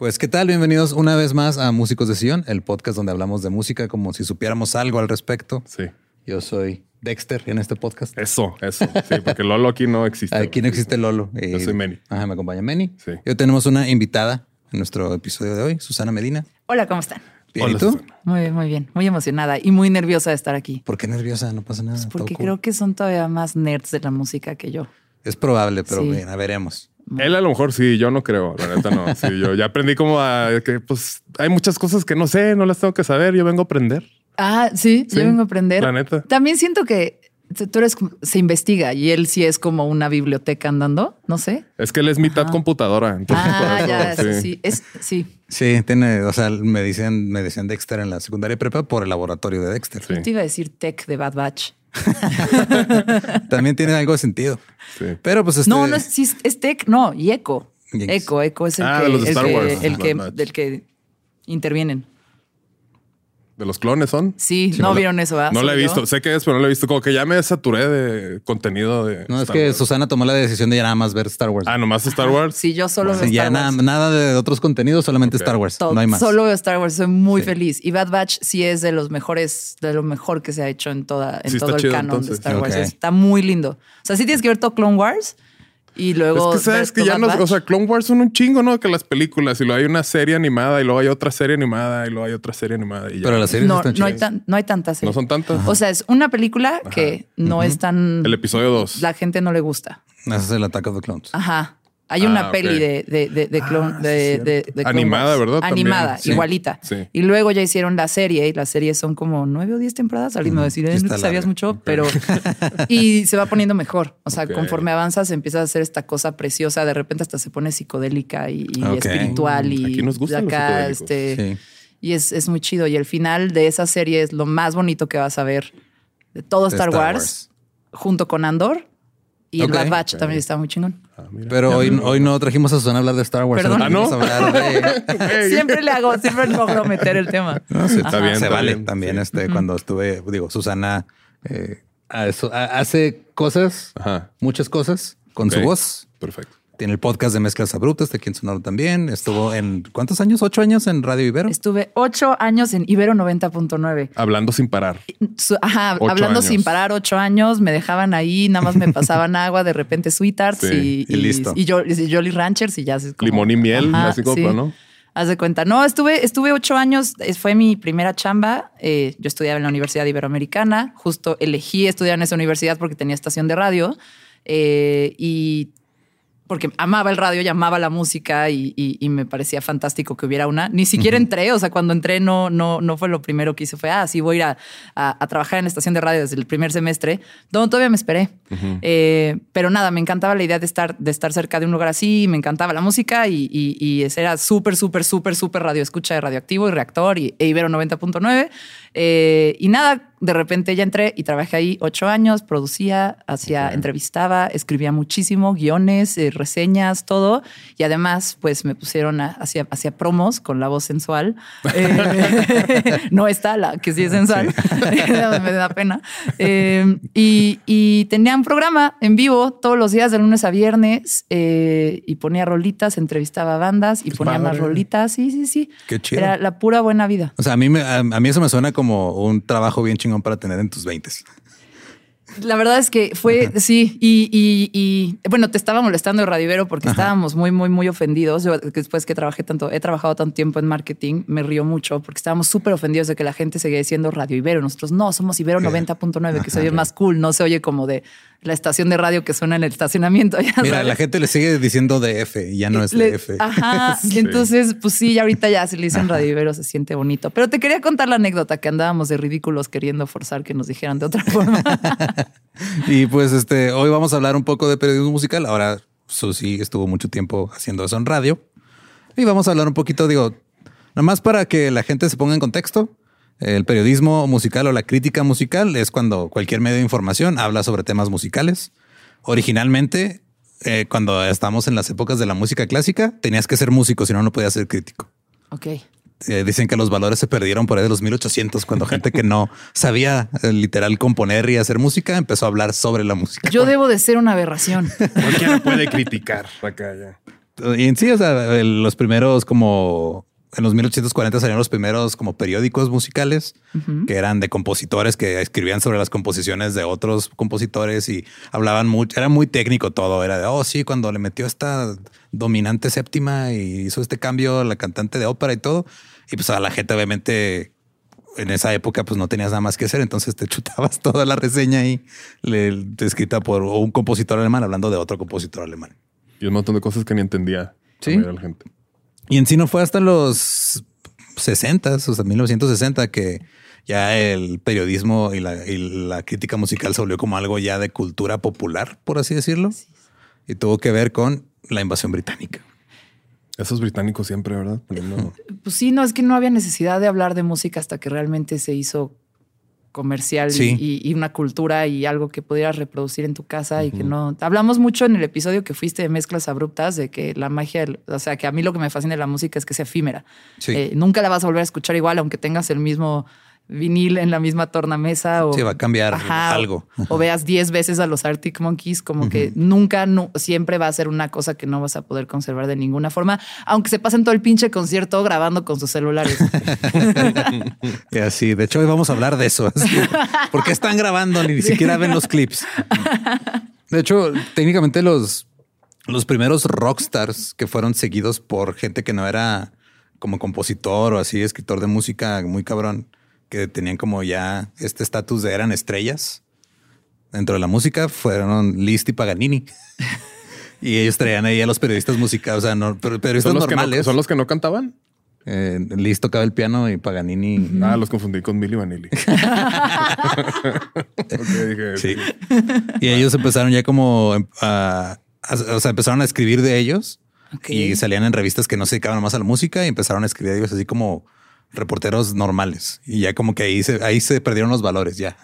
Pues, ¿qué tal? Bienvenidos una vez más a Músicos de Sillón, el podcast donde hablamos de música como si supiéramos algo al respecto. Sí. Yo soy Dexter en este podcast. Eso, eso. Sí, porque Lolo aquí no existe. Aquí no existe Lolo. Yo soy Manny. Ajá, me acompaña Meni. Sí. Hoy tenemos una invitada en nuestro episodio de hoy, Susana Medina. Hola, ¿cómo están? Bien, Hola, ¿y tú? Susana. Muy bien, muy bien. Muy emocionada y muy nerviosa de estar aquí. ¿Por qué nerviosa? No pasa nada. Pues porque cool. creo que son todavía más nerds de la música que yo. Es probable, pero Sí. bien, a veremos. Él a lo mejor sí, yo no creo. La neta no. Sí, yo ya aprendí como a que pues hay muchas cosas que no sé, no las tengo que saber. Yo vengo a aprender. Ah, sí, Sí, yo vengo a aprender. la neta. También siento que tú eres, como- se investiga y él sí es como una biblioteca andando, no sé. Es que él es mitad computadora. Entonces, Ah, eso, ya, sí. sí. sí, es, sí. Sí, tiene, o sea, me decían, me decían Dexter en la secundaria prepa por el laboratorio de Dexter. Sí. Te iba a decir tech de Bad Batch. También tiene algo de sentido. Sí. Pero pues este, No, no es, tech, no, y eco. Yes. Eco, eco es el Ah, que, de los de el que- el del que intervienen. De los clones son. Sí, no vieron eso, ¿verdad? No la he yo. visto. Sé que es, pero no la he visto. Como que ya me saturé de contenido de. No, es que Wars. Susana tomó la decisión de ya nada más ver Star Wars. Ah, nomás Star Wars. Sí, yo solo veo Sí, ya Star nada, Wars. nada de otros contenidos, solamente. Star Wars. No hay más. Solo veo Star Wars, soy muy Sí. feliz. Y Bad Batch sí es de los mejores, de lo mejor que se ha hecho en toda, en Sí, todo el chido, canon entonces. de Star Wars. Está muy lindo. O sea, sí tienes que ver todo Clone Wars y luego. Es que sabes que ya no, Batch. o sea, Clone Wars son un chingo, ¿no? Que las películas y luego hay una serie animada y luego hay otra serie animada y luego hay otra serie animada y ya. Pero las series no, están no hay, tan- no hay tantas. no series. son tantas. O sea, es una película que no es tan. El episodio 2. La gente no le gusta. Ese es el Attack of the Clones. Ajá. Hay una Ah, peli de, de, de, de clon- Ah, sí, de, de- de Animada, Wars. ¿verdad? Animada, Sí. igualita. Sí. Y luego ya hicieron la serie y las series son como nueve o diez temporadas. Alguien me va a decir, "Eh, no sabías mucho, pero. y se va poniendo mejor. O sea, conforme avanzas, empieza a hacer esta cosa preciosa. De repente hasta se pone psicodélica y, espiritual. Y Aquí nos gustan acá, este. Sí. Y es, es muy chido. Y el final de esa serie es lo más bonito que vas a ver de todo De Star, Star Wars, Wars. junto con Andor. Y el Bad Batch también está muy chingón. Ah. Pero hoy, hoy no trajimos a Susana a hablar de Star Wars. ¿Ah, no? de... Siempre le hago, siempre logro meter el tema. No, sí, Está bien, Se está vale bien, también. sí. Este, cuando estuve, digo, Susana eh, a eso- a- hace cosas, Ajá. muchas cosas con su voz. Perfecto. Tiene el podcast de Mezclas Abruptas, de quien Sonoro también. Estuvo en ¿cuántos años? ¿Ocho años en Radio Ibero? Estuve ocho años en Ibero 90.9. Hablando sin parar. Su- Ajá, Ocho hablando años. sin parar, ocho años, me dejaban ahí, nada más me pasaban agua, de repente Sweethearts Sí, y, y listo. Y, yo, y Jolly Ranchers y ya. es como- Limón y miel, Ajá, así como, sí. ¿no? Haz de cuenta. No, estuve, estuve ocho años, fue mi primera chamba. Eh, yo estudiaba en la Universidad Iberoamericana. Justo elegí estudiar en esa universidad porque tenía estación de radio. eh, y porque amaba el radio y amaba la música y, y- y me parecía fantástico que hubiera una. Ni siquiera entré, o sea, cuando entré no, no, no fue lo primero que hice, fue, ah, sí, voy a ir a, a- a trabajar en la estación de radio desde el primer semestre. No, todavía me esperé. Eh, pero nada, me encantaba la idea de estar, de estar cerca de un lugar así, me encantaba la música y, y, y ese era súper, súper, súper, súper radio escucha de radioactivo y reactor y, e Ibero 90.9. Eh, y nada, de repente ya entré y trabajé ahí ocho años, producía, hacía, entrevistaba, escribía muchísimo, guiones, eh, reseñas, todo. Y además, pues me pusieron hacia, hacia promos con la voz sensual. Eh, no está la que sí es sensual, me da pena. Y, y tenía un programa en vivo todos los días de lunes a viernes y ponía rolitas, entrevistaba bandas y ponía más rolitas. Sí, sí, sí. Qué chido. Era la pura buena vida. O sea, a mí, me, a, a mí eso me suena como un trabajo bien chingón para tener en tus 20. La verdad es que fue, sí, y, y- y, bueno, te estaba molestando Radio Ibero porque estábamos muy, muy, muy ofendidos. Yo después que trabajé tanto, he trabajado tanto tiempo en marketing, me río mucho porque estábamos súper ofendidos de que la gente seguía diciendo Radio Ibero. Nosotros no, somos Ibero 90.9, que se oye más cool, no se oye como de la estación de radio que suena en el estacionamiento. ya Mira, sabes. la gente le sigue diciendo DF y ya no es Le- DF. Ajá. Sí. Entonces, pues sí, ya ahorita ya se le dicen Radio Ibero, se siente bonito. Pero te quería contar la anécdota que andábamos de ridículos queriendo forzar que nos dijeran de otra forma. Y pues este, hoy vamos a hablar un poco de periodismo musical. Ahora Susi estuvo mucho tiempo haciendo eso en radio. Y vamos a hablar un poquito, digo, nomás para que la gente se ponga en contexto. El periodismo musical o la crítica musical es cuando cualquier medio de información habla sobre temas musicales. Originalmente, eh, cuando estamos en las épocas de la música clásica, tenías que ser músico, si no, no podías ser crítico. ok. Eh, dicen que los valores se perdieron por ahí de los 1800, cuando gente que no sabía eh, literal componer y hacer música empezó a hablar sobre la música. Yo debo de ser una aberración. Cualquiera puede criticar acá ya. Y en sí, o sea, el- los primeros como en los 1840 salieron los primeros como periódicos musicales que eran de compositores que escribían sobre las composiciones de otros compositores y hablaban mucho. Era muy técnico todo. Era de, oh, sí, cuando le metió esta dominante séptima y hizo este cambio la cantante de ópera y todo. Y pues a la gente, obviamente, en esa época, pues no tenías nada más que hacer. Entonces te chutabas toda la reseña ahí le- escrita por un compositor alemán hablando de otro compositor alemán. Y un montón de cosas que ni entendía. Sí. la mayoría de la gente. Y en sí no fue hasta los 60, o sea, 1960, que ya el periodismo y la, y la crítica musical se volvió como algo ya de cultura popular, por así decirlo. Y tuvo que ver con la invasión británica. Esos británicos siempre, ¿verdad? Poniendo- Pues sí, no, es que no había necesidad de hablar de música hasta que realmente se hizo comercial y- Sí. y, y una cultura y algo que pudieras reproducir en tu casa y que no. Hablamos mucho en el episodio que fuiste de mezclas abruptas de que la magia, del- o sea, que a mí lo que me fascina de la música es que sea efímera. Sí. Eh, nunca la vas a volver a escuchar igual, aunque tengas el mismo vinil en la misma tornamesa o Sí, va a cambiar algo. O, veas 10 veces a los Arctic Monkeys, como que nunca, no, siempre va a ser una cosa que no vas a poder conservar de ninguna forma, aunque se pasen todo el pinche concierto grabando con sus celulares. Y así, de hecho, hoy vamos a hablar de eso. así. ¿Por qué están grabando? Ni siquiera ven los clips. De hecho, técnicamente los, los primeros rockstars que fueron seguidos por gente que no era como compositor o así, escritor de música muy cabrón, que tenían como ya este estatus de eran estrellas dentro de la música, fueron Liszt y Paganini. Y ellos traían ahí a los periodistas musicales, o sea, no, pero periodistas ¿Son no, normales. ¿Son los que no cantaban? Eh, Liszt tocaba el piano y Paganini. Ah, los confundí con Milly Vanilli. Ok, dije, Sí. Y ellos empezaron ya como em, a, o sea, empezaron a escribir de ellos y salían en revistas que no se dedicaban más a la música y empezaron a escribir de ellos así como reporteros normales. Y ya como que ahí se, ahí se perdieron los valores ya.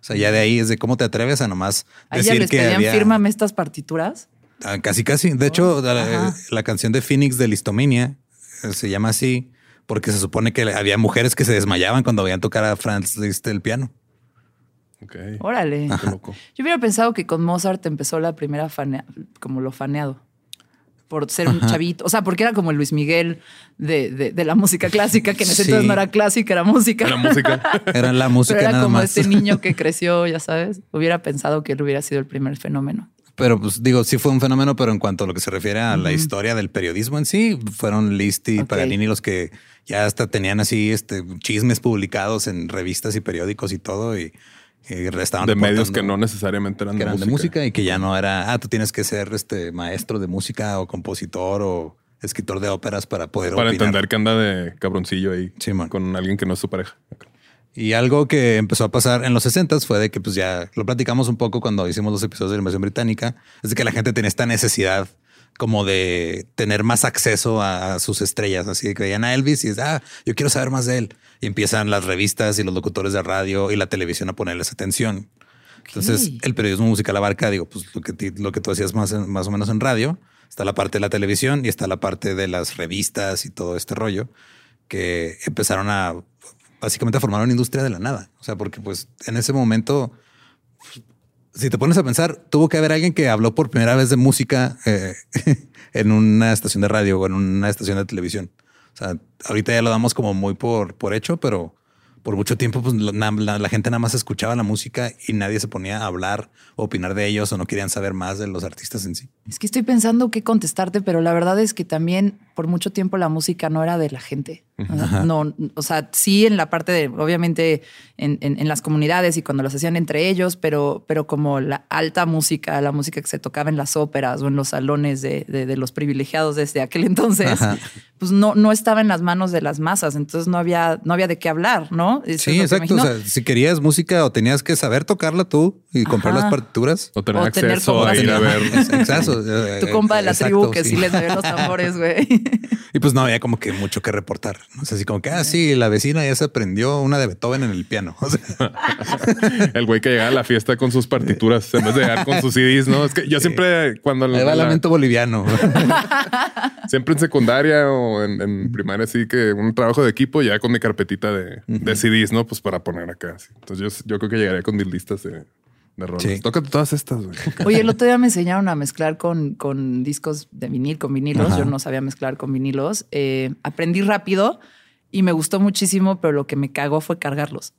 O sea, ya de ahí es de cómo te atreves a nomás Ahí ya decir les que pedían, había fírmame estas partituras. Ah, casi casi. De hecho, la, Ajá. la canción de Phoenix de Listominia eh, se llama así porque se supone que había mujeres que se desmayaban cuando veían tocar a Franz Liszt el piano. Ok. Órale. Qué loco. Yo hubiera pensado que con Mozart empezó la primera fanea, como lo faneado. Por ser un chavito. O sea, porque era como el Luis Miguel de, de- de la música clásica, que en ese Sí. entonces no era clásica, era música. La música. Era la música Pero era nada como más. este niño que creció, ya sabes. Hubiera pensado que él hubiera sido el primer fenómeno. Pero pues digo, sí fue un fenómeno, pero en cuanto a lo que se refiere a la historia del periodismo en sí, fueron Liszt y Paganini los que ya hasta tenían así este chismes publicados en revistas y periódicos y todo y, estaban de medios que no necesariamente eran, de, música. de, música. y que ya no era, ah, tú tienes que ser este maestro de música o compositor o escritor de óperas para poder para entender que anda de cabroncillo ahí con alguien que no es su pareja. Y algo que empezó a pasar en los 60 fue de que pues ya lo platicamos un poco cuando hicimos los episodios de la invasión británica, es de que la gente tenía esta necesidad como de tener más acceso a, sus estrellas, así que veían a Elvis y es, ah, yo quiero saber más de él. Y empiezan las revistas y los locutores de radio y la televisión a ponerles atención. Entonces, el periodismo musical abarca, digo, pues lo que, lo que tú hacías más, más o menos en radio, está la parte de la televisión y está la parte de las revistas y todo este rollo que empezaron a básicamente formar una industria de la nada. O sea, porque pues en ese momento, si te pones a pensar, tuvo que haber alguien que habló por primera vez de música eh, en una estación de radio o en una estación de televisión. O sea, ahorita ya lo damos como muy por, por hecho, pero por mucho tiempo pues, la, gente nada más escuchaba la música y nadie se ponía a hablar o opinar de ellos o no querían saber más de los artistas en sí. Es que estoy pensando qué contestarte, pero la verdad es que también por mucho tiempo la música no era de la gente. No, o sea, sí en la parte de, obviamente, en, las comunidades y cuando las hacían entre ellos, pero, pero como la alta música, la música que se tocaba en las óperas o en los salones de, los privilegiados desde aquel entonces, pues no, no estaba en las manos de las masas, entonces no había, no había de qué hablar, ¿no? sí, exacto. O sea, si querías música o tenías que saber tocarla tú y comprar las partituras. O tener acceso a ir a ver. Exacto. Tu compa de la tribu que sí les debe los tambores, güey. Y pues no había como que mucho que reportar. No sé, así como que, ah, sí, la vecina ya se aprendió una de Beethoven en el piano. el güey que llegaba a la fiesta con sus partituras en vez de llegar con sus CDs, ¿no? Es que yo siempre cuando... Me va lamento boliviano. siempre en secundaria o en, primaria, así que un trabajo de equipo ya con mi carpetita de, CDs, ¿no? Pues para poner acá. Entonces yo, creo que llegaría con mil listas de de rolas. Tócate todas estas, güey. Oye, el otro día me enseñaron a mezclar con, con discos de vinil, con vinilos. Yo no sabía mezclar con vinilos. Eh, aprendí rápido y me gustó muchísimo, pero lo que me cagó fue cargarlos.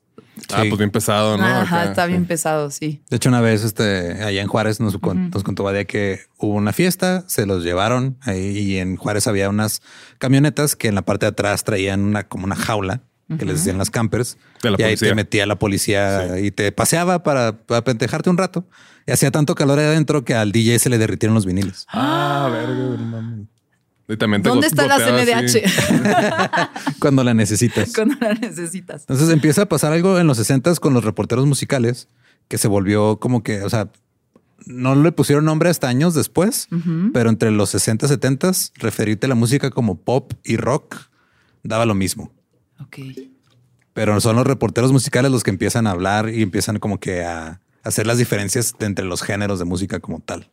Ah, pues bien pesado, ¿no? Ajá, está bien pesado, sí. De hecho, una vez este, allá en Juárez nos, nos contó Badia que hubo una fiesta, se los llevaron ahí y en Juárez había unas camionetas que en la parte de atrás traían una como una jaula que les decían las campers. y ahí te metía la policía y te paseaba para, para pentejarte un rato. Y hacía tanto calor ahí adentro que al DJ se le derritieron los viniles. Ah, verga, Y también ¿Dónde está la CMDH? Cuando la necesitas. Cuando la necesitas. Entonces empieza a pasar algo en los 60 con los reporteros musicales que se volvió como que, o sea, no le pusieron nombre hasta años después, pero entre los 60 y 70 referirte a la música como pop y rock daba lo mismo. Ok. Pero son los reporteros musicales los que empiezan a hablar y empiezan como que a hacer las diferencias entre los géneros de música como tal.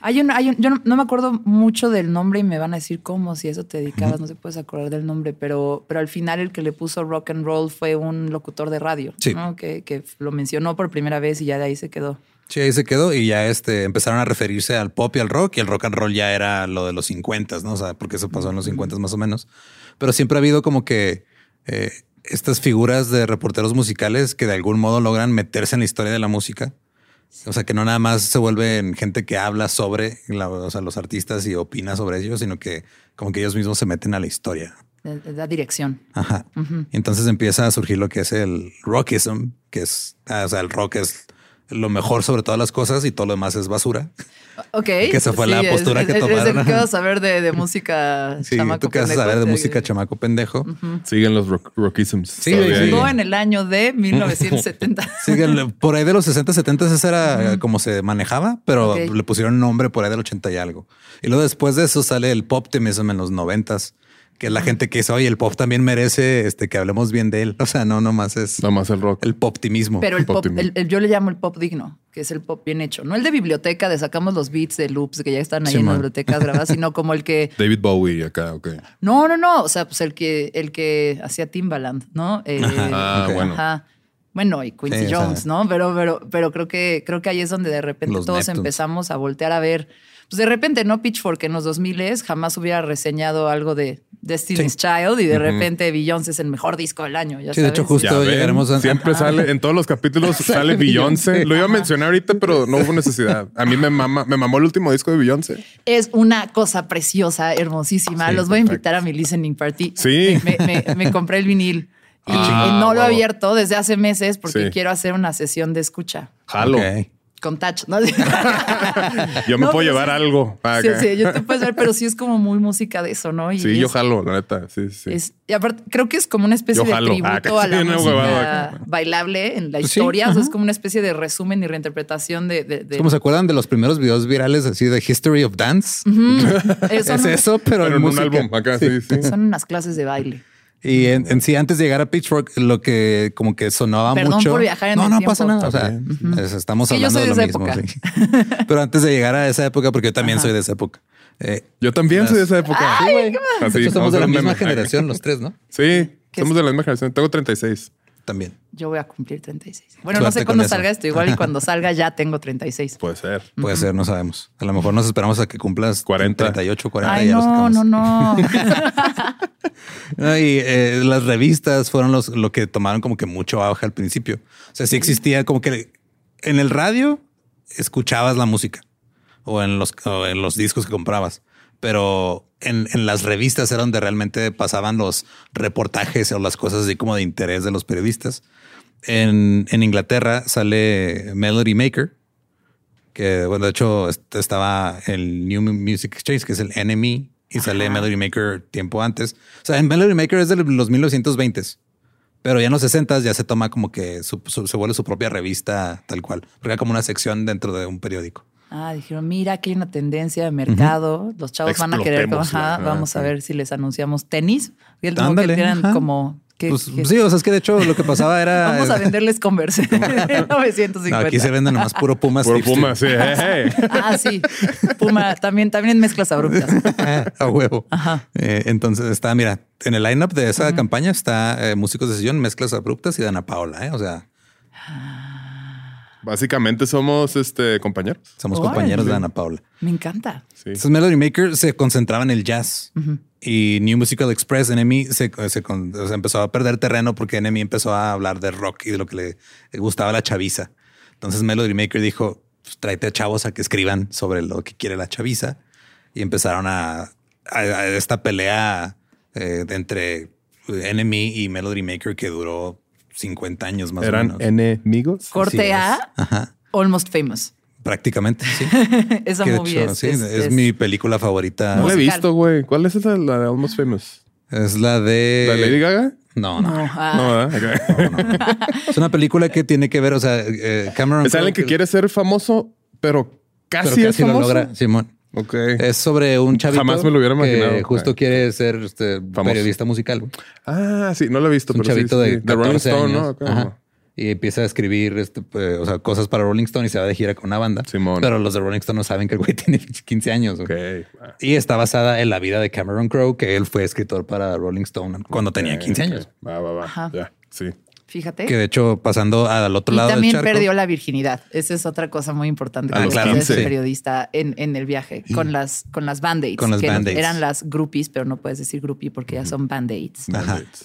Hay un, hay un, yo no, me acuerdo mucho del nombre y me van a decir cómo, si eso te dedicabas, no se puedes acordar del nombre, pero, pero al final el que le puso rock and roll fue un locutor de radio, que, que, lo mencionó por primera vez y ya de ahí se quedó. Sí, ahí se quedó y ya este, empezaron a referirse al pop y al rock y el rock and roll ya era lo de los 50, ¿no? O sea, porque eso pasó en los 50 más o menos. Pero siempre ha habido como que eh, estas figuras de reporteros musicales que de algún modo logran meterse en la historia de la música. O sea, que no nada más se vuelven gente que habla sobre los artistas y opina sobre ellos, sino que como que ellos mismos se meten a la historia. Da dirección. Ajá. Entonces empieza a surgir lo que es el rockism, que es, ah, o sea, el rock es lo mejor sobre todas las cosas y todo lo demás es basura. Ok. Que esa fue la postura que tomaron. Es que vas a saber de, música sí, tú que vas a saber de música chamaco pendejo. Siguen los rockisms. Sí, en el año de 1970. Siguen por ahí de los 60, 70 ese era como se manejaba, pero le pusieron nombre por ahí del 80 y algo. Y luego después de eso sale el pop optimism en los 90 que es la gente que dice, oye, el pop también merece este, que hablemos bien de él. O sea, no nomás es... Nomás el rock. El pop optimismo. Pero el pop, yo le llamo el pop digno, que es el pop bien hecho. No el de biblioteca, de sacamos los beats de loops que ya están ahí en las bibliotecas grabadas, sino como el que... David Bowie acá, ok. No, no, no. O sea, pues el que, el que hacía Timbaland, ¿no? Eh, ah, bueno. Bueno, y Quincy Jones, ¿no? Pero, pero, pero creo que, creo que ahí es donde de repente todos empezamos a voltear a ver pues de repente, ¿no? Pitchfork en los 2000 jamás hubiera reseñado algo de Destiny's Child y de repente Beyoncé es el mejor disco del año. Ya sí, de hecho, justo llegaremos a... Siempre sale, en todos los capítulos sale Beyoncé. Lo iba a mencionar ahorita, pero no hubo necesidad. A mí me, mama, me mamó el último disco de Beyoncé. Es una cosa preciosa, hermosísima. los voy a invitar a mi listening party. Sí. Me, compré el vinil. Y, ah, no lo he abierto desde hace meses porque quiero hacer una sesión de escucha. Jalo con touch, ¿no? yo me puedo llevar algo. Sí, sí, yo te puedes ver, pero sí es como muy música de eso, ¿no? sí, yo jalo, la neta. Sí, sí. y aparte, creo que es como una especie de tributo a la música bailable en la pues historia. o sea, es como una especie de resumen y reinterpretación de. de, ¿Cómo se acuerdan de los primeros videos virales así de History of Dance? es eso, pero, en, un álbum acá, sí, sí. Son unas clases de baile. Y en, sí, antes de llegar a Pitchfork, lo que como que sonaba Perdón mucho. Por viajar en no, no pasa nada. O sea, estamos hablando de lo mismo. Pero antes de llegar a esa época, porque yo también soy de esa época. Eh, yo también soy de esa época. Así, somos de la misma generación, los tres, ¿no? Sí, somos de la misma generación. Tengo 36 también. Yo voy a cumplir 36. Bueno, no sé cuándo salga esto. Igual y cuando salga ya tengo 36. Puede ser. Puede ser, no sabemos. A lo mejor nos esperamos a que cumplas 40. 38, 40 Ay, no, no, no, no. y eh, las revistas fueron los, lo que tomaron como que mucho auge al principio. O sea, sí existía como que en el radio escuchabas la música o en los, o en los discos que comprabas pero en, en, las revistas era donde realmente pasaban los reportajes o las cosas así como de interés de los periodistas. En, en Inglaterra sale Melody Maker, que bueno, de hecho estaba el New Music Exchange, que es el NME, y sale Melody Maker tiempo antes. O sea, en Melody Maker es de los 1920s. Pero ya en los 60 ya se toma como que se vuelve su propia revista tal cual, porque era como una sección dentro de un periódico. Ah, dijeron, mira, aquí hay una tendencia de mercado. Los chavos van a querer, ajá, vamos a ver si les anunciamos tenis. Y el Ándale, que eran como pues, sí, o sea, es que de hecho lo que pasaba era. Vamos a venderles Converse en 950. aquí se venden nomás puro Puma. Puro Puma, sí. ah, sí. Puma, también, también en mezclas abruptas. a huevo. Ajá. Eh, entonces está, mira, en el lineup de esa campaña está eh, Músicos de Sillón, Mezclas Abruptas y Dana Paola, ¿eh? O sea. Básicamente somos este, compañeros. Somos compañeros de Ana Paula. Me encanta. Entonces Melody Maker se concentraba en el jazz y New Musical Express, Enemy, se, se, empezó a perder terreno porque Enemy empezó a hablar de rock y de lo que le, gustaba a la chaviza. Entonces Melody Maker dijo, pues, tráete a chavos a que escriban sobre lo que quiere la chaviza y empezaron a, esta pelea eh, entre Enemy y Melody Maker que duró 50 años más ¿Eran o menos. enemigos? Corte A, Almost Famous. Prácticamente, sí. Esa movie es, es, mi película favorita. No la he visto, güey. ¿Cuál es esa, la de Almost Famous? Es la de... ¿La Lady Gaga? No, no. No, ah. Es una película que tiene que ver, o sea, eh, Cameron... Es alguien que, quiere ser famoso, pero casi, es famoso. Lo logra, Simón. Ok. Es sobre un chavito Jamás me lo hubiera imaginado. que justo quiere ser este, periodista musical. Ah, sí, no lo he visto. un chavito de, Rolling Stone, ¿no? Y empieza a escribir este, pues, o sea, cosas para Rolling Stone y se va de gira con una banda. Simón. Pero los de Rolling Stone no saben que el güey tiene 15 años. Okay. Y está basada en la vida de Cameron Crowe, que él fue escritor para Rolling Stone cuando tenía 15 años. Va, va, va. Ya, sí. Fíjate. Que de hecho, pasando al otro lado. También del perdió la virginidad. Esa es otra cosa muy importante que ah, periodista en, en, el viaje con las, con las band-aids. Con las band Eran las groupies, pero no puedes decir groupie porque ya son band-aids.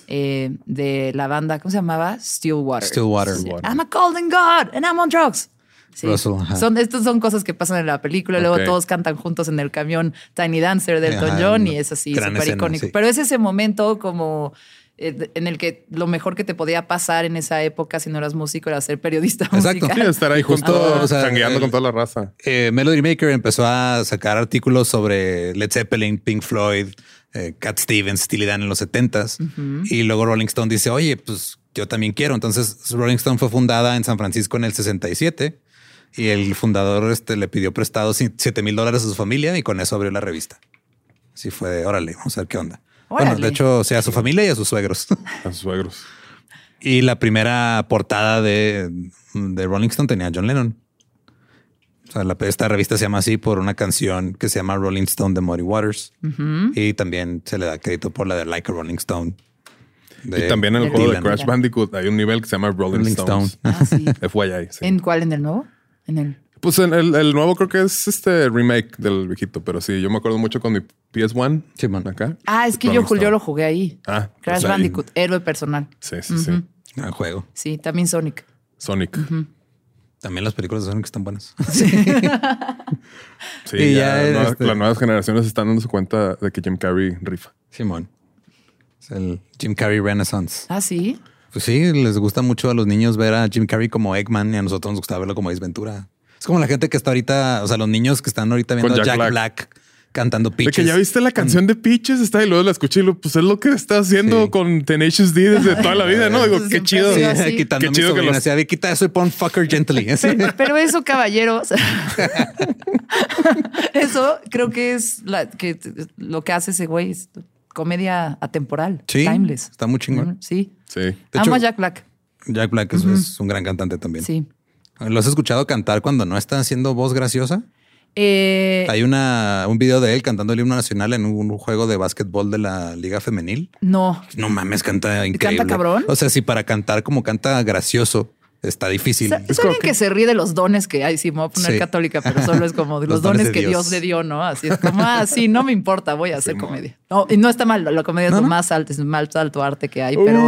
Eh, de la banda, ¿cómo se llamaba? Stillwater. Stillwater. I'm a golden god and I'm on drugs. Sí. son, estas son cosas que pasan en la película. Luego todos cantan juntos en el camión Tiny Dancer del Elton John y es así súper icónico. Pero es ese momento como en el que lo mejor que te podía pasar en esa época si no eras músico era ser periodista Exacto. Sí, estar ahí justo sangueando con toda la raza. Eh, Melody Maker empezó a sacar artículos sobre Led Zeppelin, Pink Floyd, eh, Cat Stevens, Steely Dan en los 70s. Y luego Rolling Stone dice, oye, pues yo también quiero. Entonces Rolling Stone fue fundada en San Francisco en el 67 y el fundador este, le pidió prestado 7 mil dólares a su familia y con eso abrió la revista. Así fue de, órale, vamos a ver qué onda. Bueno, de hecho, sea a su familia y a sus suegros. A sus suegros. Y la primera portada de, de Rolling Stone tenía a John Lennon. O sea, esta revista se llama así por una canción que se llama Rolling Stone de Muddy Waters. Y también se le da crédito por la de Like a Rolling Stone. y también en el juego de Crash Bandicoot hay un nivel que se llama Rolling, Stone. Ah, sí. FYI. ¿En cuál? ¿En el nuevo? En el Pues el, el, nuevo creo que es este remake del viejito, pero sí, yo me acuerdo mucho con mi PS1. Sí, man. Acá. Ah, es que yo, Julio, lo jugué ahí. Ah, Crash pues ahí. Bandicoot, héroe personal. Sí, sí, sí. Gran juego. Sí, también Sonic. Sonic. También las películas de Sonic están buenas. Sí, Y ya, este- las nuevas generaciones están dándose cuenta de que Jim Carrey rifa. Simón. Es el Jim Carrey Renaissance. Ah, sí. Pues sí, les gusta mucho a los niños ver a Jim Carrey como Eggman y a nosotros nos gusta verlo como Ace Ventura. Es como la gente que está ahorita, o sea, los niños que están ahorita viendo a Jack Jack, Black. Black. cantando De pitches. que ya viste la canción de Peaches, está y luego la escuché y lo, pues es lo que está haciendo Sí. con Tenacious D desde toda la vida, ¿no? Digo, Pues qué chido. Sí, quitando Qué mi chido que sobrina. los- Decía, "Ve, quita eso y pon fucker gently. Pero, pero eso, caballeros, eso creo que es la, que lo que hace ese güey. Es comedia atemporal, Sí, timeless. está muy chingón. Sí. Sí. De Amo hecho, a Jack Black. Jack Black es, es un gran cantante también. Sí. ¿Lo has escuchado cantar cuando no está haciendo voz graciosa? Eh, Hay una, un video de él cantando el himno nacional en un juego de básquetbol de la Liga Femenil. no. No mames, canta increíble. ¿Canta cabrón? O sea, si para cantar como canta gracioso, está difícil. Es alguien que se ríe de los dones que hay. Sí, me voy a poner Sí. católica, pero solo es como de los, Los dones dones, de que Dios. Dios. le dio, ¿no? Así es como, ah, sí, no me importa, voy a hacer comedia. No, y no está mal, la comedia es lo no. más alto, es el más alto arte que hay, pero,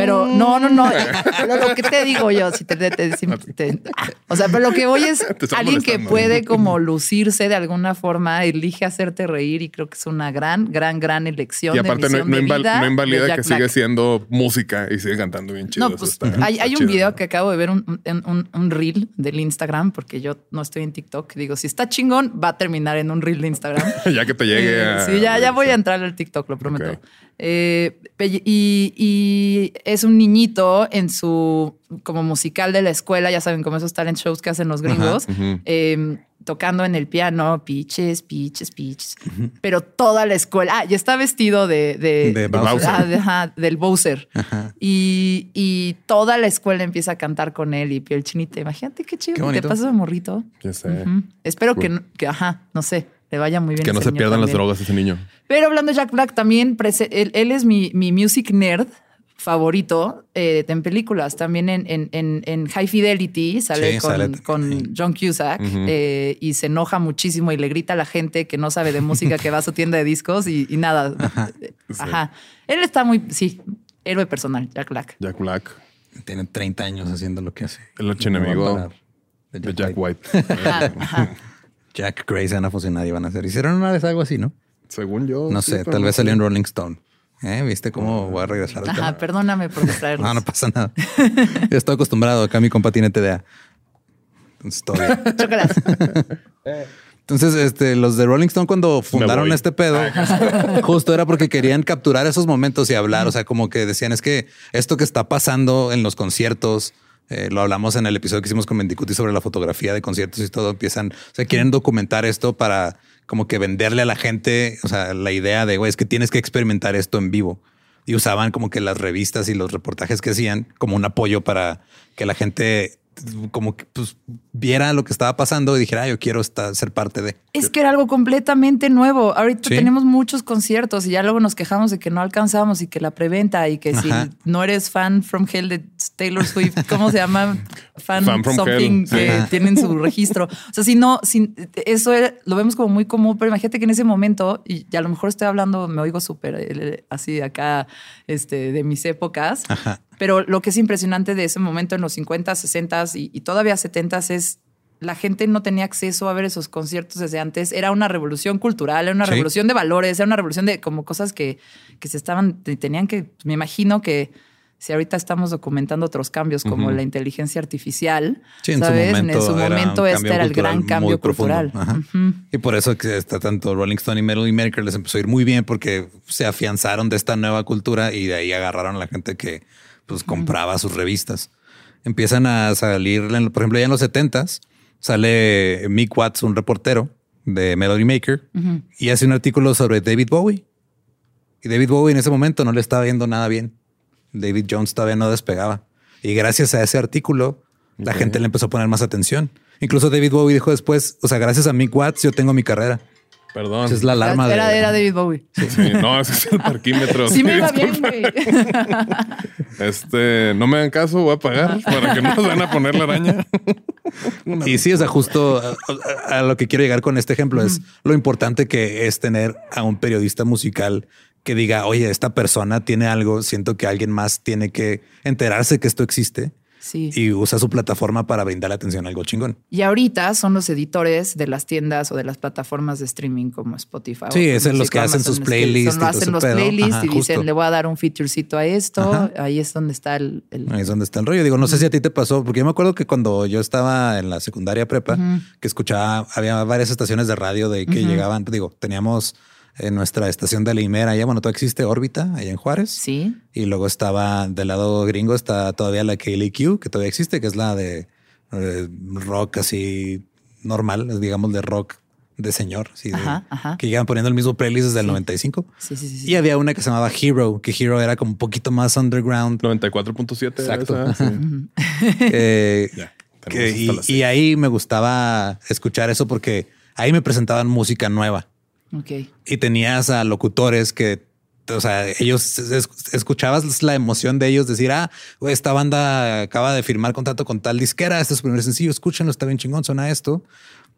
pero no, no, no. Pero lo que te digo yo, si te, te- te- te- o sea, pero lo que voy es alguien que puede como lucirse de alguna forma, elige hacerte reír y creo que es una gran, gran, gran elección. Y aparte de no, no de inval- vida no invalida que sigue siendo música y sigue cantando bien chido. No, pues está- hay, está hay un video que acabo de ver, un, un, un- reel del Instagram, porque yo no estoy en TikTok. Digo, si está chingón, va a terminar en un reel de Instagram. ya que te llegue Eh, a... sí, ya, ya voy a entrar al TikTok, lo prometo. Ok. Eh, y, y es un niñito en su como musical de la escuela, ya saben, como esos talent shows que hacen los gringos, eh, tocando en el piano, pitches, pitches, pitches. Pero toda la escuela, ah, y está vestido de, de, De Bowser. ah, de- ajá, del Bowser. Y, y toda la escuela empieza a cantar con él y piel chinita. Imagínate qué chido Qué que te pasa de morrito. Ya sé. Ujú. Espero que, Cool. que, ajá, no sé, le vaya muy bien. Que no se pierdan las drogas ese niño. Pero hablando de Jack Black, también él, él es mi, mi music nerd favorito eh, en películas. También en, en, en, en High Fidelity sale Sí, con, sale. con John Cusack eh, y se enoja muchísimo y le grita a la gente que no sabe de música que va a su tienda de discos y, y nada. Ajá. Él está muy, sí, héroe personal, Jack Black. Jack Black, Tiene 30 años haciendo lo que hace. el archienemigo parar. de Jack White. Ajá, ajá. Jack Gray se van a fusionar y van a hacer. Hicieron una vez algo así, ¿no? Según yo. No sí, sé, tal no vez salió en Rolling Stone. ¿Eh? ¿Viste cómo voy a regresar al Ajá, tema? perdóname por distraerlos. No, no pasa nada. Yo estoy acostumbrado. Acá mi compa tiene TDA. Entonces, todo bien. Chócalas. Entonces, este, los de Rolling Stone cuando fundaron este pedo, justo era porque querían capturar esos momentos y hablar. O sea, como que decían es que esto que está pasando en los conciertos, eh, lo hablamos en el episodio que hicimos con Mendicuti sobre la fotografía de conciertos y todo. Empiezan, o sea, quieren documentar esto para como que venderle a la gente, o sea, la idea de güey, es que tienes que experimentar esto en vivo. Y usaban como que las revistas y los reportajes que hacían como un apoyo para que la gente como que pues viera lo que estaba pasando y dijera, "Ah, yo quiero estar, ser parte de. Es que era algo completamente nuevo. Ahorita Sí. tenemos muchos conciertos y ya luego nos quejamos de que no alcanzamos y que la preventa y que Ajá. si no eres fan from hell de Taylor Swift, ¿cómo se llama? Fan, Fan from something hell, que Ajá. tienen su registro. O sea, si no, si, eso era- lo vemos como muy común, pero imagínate que en ese momento, y a lo mejor estoy hablando, me oigo súper eh, así acá este, de mis épocas, Ajá. pero lo que es impresionante de ese momento en los 50, 60 y, y todavía 70 es la gente no tenía acceso a ver esos conciertos desde antes. Era una revolución cultural, era una Sí. revolución de valores, era una revolución de como cosas que, que se estaban, te- tenían que, me imagino que si ahorita estamos documentando otros cambios como la inteligencia artificial, Sí, en su ¿sabes? momento, en su era momento este era el gran cambio cultural. Y por eso que está tanto Rolling Stone y Melody Maker les empezó a ir muy bien porque se afianzaron de esta nueva cultura y de ahí agarraron a la gente que pues compraba sus revistas. Empiezan a salir, por ejemplo, ya en los 70s sale Mick Watts, un reportero de Melody Maker y hace un artículo sobre David Bowie. Y David Bowie en ese momento no le estaba viendo nada bien. David Jones todavía no despegaba. Y gracias a ese artículo, la gente le empezó a poner más atención. Incluso David Bowie dijo después, o sea, gracias a Mick Watts yo tengo mi carrera. Perdón. es la alarma era, de... era David Bowie. Sí, no, ese es el parquímetro. Sí me iba bien, güey. Este, no me hagan caso, voy a pagar para que no nos van a poner la araña. Y sí, o sea, justo a, a lo que quiero llegar con este ejemplo es lo importante que es tener a un periodista musical que diga, oye, esta persona tiene algo, siento que alguien más tiene que enterarse que esto existe Sí. y usa su plataforma para brindar atención a algo chingón. Y ahorita son los editores de las tiendas o de las plataformas de streaming como Spotify. Sí, es los que hacen sus playlists son- hacen los pedo. playlists Ajá, y dicen, le voy a dar un featurecito a esto. Ajá. Ahí es donde está el... el- Ahí es donde está el rollo. Digo, no sé si a ti te pasó, porque yo me acuerdo que cuando yo estaba en la secundaria prepa, que escuchaba, había varias estaciones de radio de que llegaban, digo, teníamos en nuestra estación de Limera, allá, bueno, todavía existe órbita, allá en Juárez. Sí. Y luego estaba del lado gringo, está todavía la KLQ, que todavía existe, que es la de eh, rock así normal, digamos de rock de señor, así de- Ajá, que llegan poniendo el mismo playlist desde el 95. Sí, sí, sí. sí. Y había una que se llamaba Hero, que Hero era como un poquito más underground. 94.7. Exacto. esa. Eh, que- y, ahí me gustaba escuchar eso porque ahí me presentaban música nueva Ok. y tenías a locutores que, o sea, ellos es- escuchabas la emoción de ellos decir, ah, esta banda acaba de firmar contrato con tal disquera, este es su primer sencillo, escúchenlo, está bien chingón, suena esto.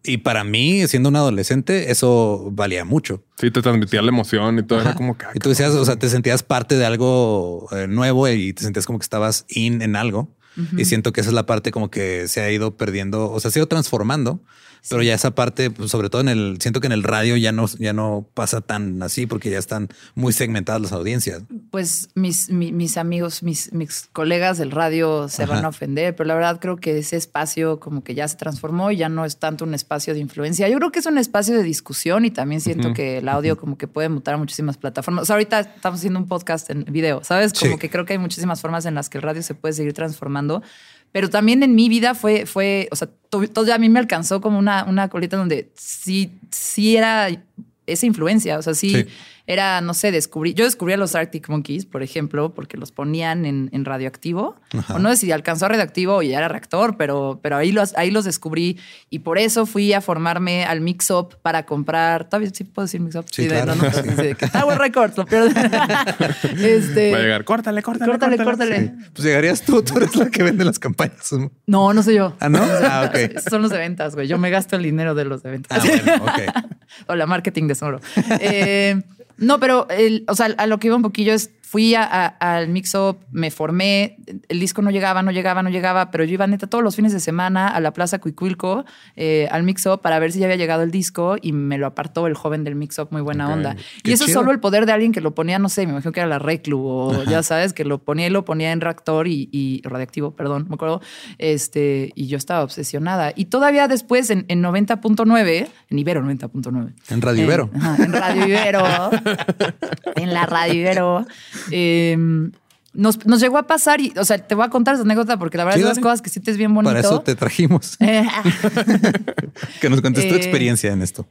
Y para mí, siendo un adolescente, eso valía mucho. Sí, te transmitía la emoción y todo. Era como que. ah, Y tú decías, o sea, te sentías parte de algo eh, nuevo y te sentías como que estabas in en algo. Y siento que esa es la parte como que se ha ido perdiendo, o sea, se ha ido transformando, pero ya esa parte, pues, sobre todo en el, siento que en el radio ya no, ya no pasa tan así porque ya están muy segmentadas las audiencias. Pues mis, mi- mis amigos, mis, mis colegas del radio se Ajá. van a ofender, pero la verdad creo que ese espacio como que ya se transformó y ya no es tanto un espacio de influencia. Yo creo que es un espacio de discusión y también siento que el audio como que puede mutar a muchísimas plataformas. O sea, ahorita estamos haciendo un podcast en video, ¿sabes? Como Sí. que creo que hay muchísimas formas en las que el radio se puede seguir transformando. Pero también en mi vida fue, fue o sea, to- todo a mí me alcanzó como una, una colita donde sí, sí era esa influencia. O sea, Sí. Era, no sé, descubrí. Yo descubrí a los Arctic Monkeys, por ejemplo, porque los ponían en, en radioactivo. O no sé si alcanzó a radioactivo o ya era reactor, pero, pero ahí, los, ahí los descubrí. Y por eso fui a formarme al Mix Up para comprar. Todavía sí puedo decir Mix Up. Sí, de- claro. no, no, sí, de que Tower Records, lo peor. este, Va a llegar. Córtale, córtale. Córtale, córtale. Pues llegarías tú, tú eres la que vende las campañas. No, no soy yo. Ah, ¿no? Ah, ok. Son los de ventas, güey. Yo me gasto el dinero de los de ventas. Ah, bueno, ok. o la marketing de solo. Eh, no, pero el- o sea, a lo que iba un poquillo es fui a- a- al mix up, me formé, el disco no llegaba, no llegaba, no llegaba, pero yo iba neta todos los fines de semana a la Plaza Cuicuilco, eh, al mix up para ver si ya había llegado el disco y me lo apartó el joven del mix up, muy buena onda. Qué y eso es solo el poder de alguien que lo ponía, no sé, me imagino que era la Reclu o ya sabes, que lo ponía y lo ponía en reactor y, y radiactivo, perdón, me acuerdo, este, y yo estaba obsesionada. Y todavía después en, en 90.9, en Ibero 90.9. En Radio Ibero. En, ajá, en Radio Ibero. en la Radio Ibero. Eh, nos, nos llegó a pasar y, o sea, te voy a contar esa anécdota porque la verdad Sí, es de las cosas que sientes bien bonito. Para eso te trajimos. Eh, que nos cuentes tu Eh, experiencia en esto.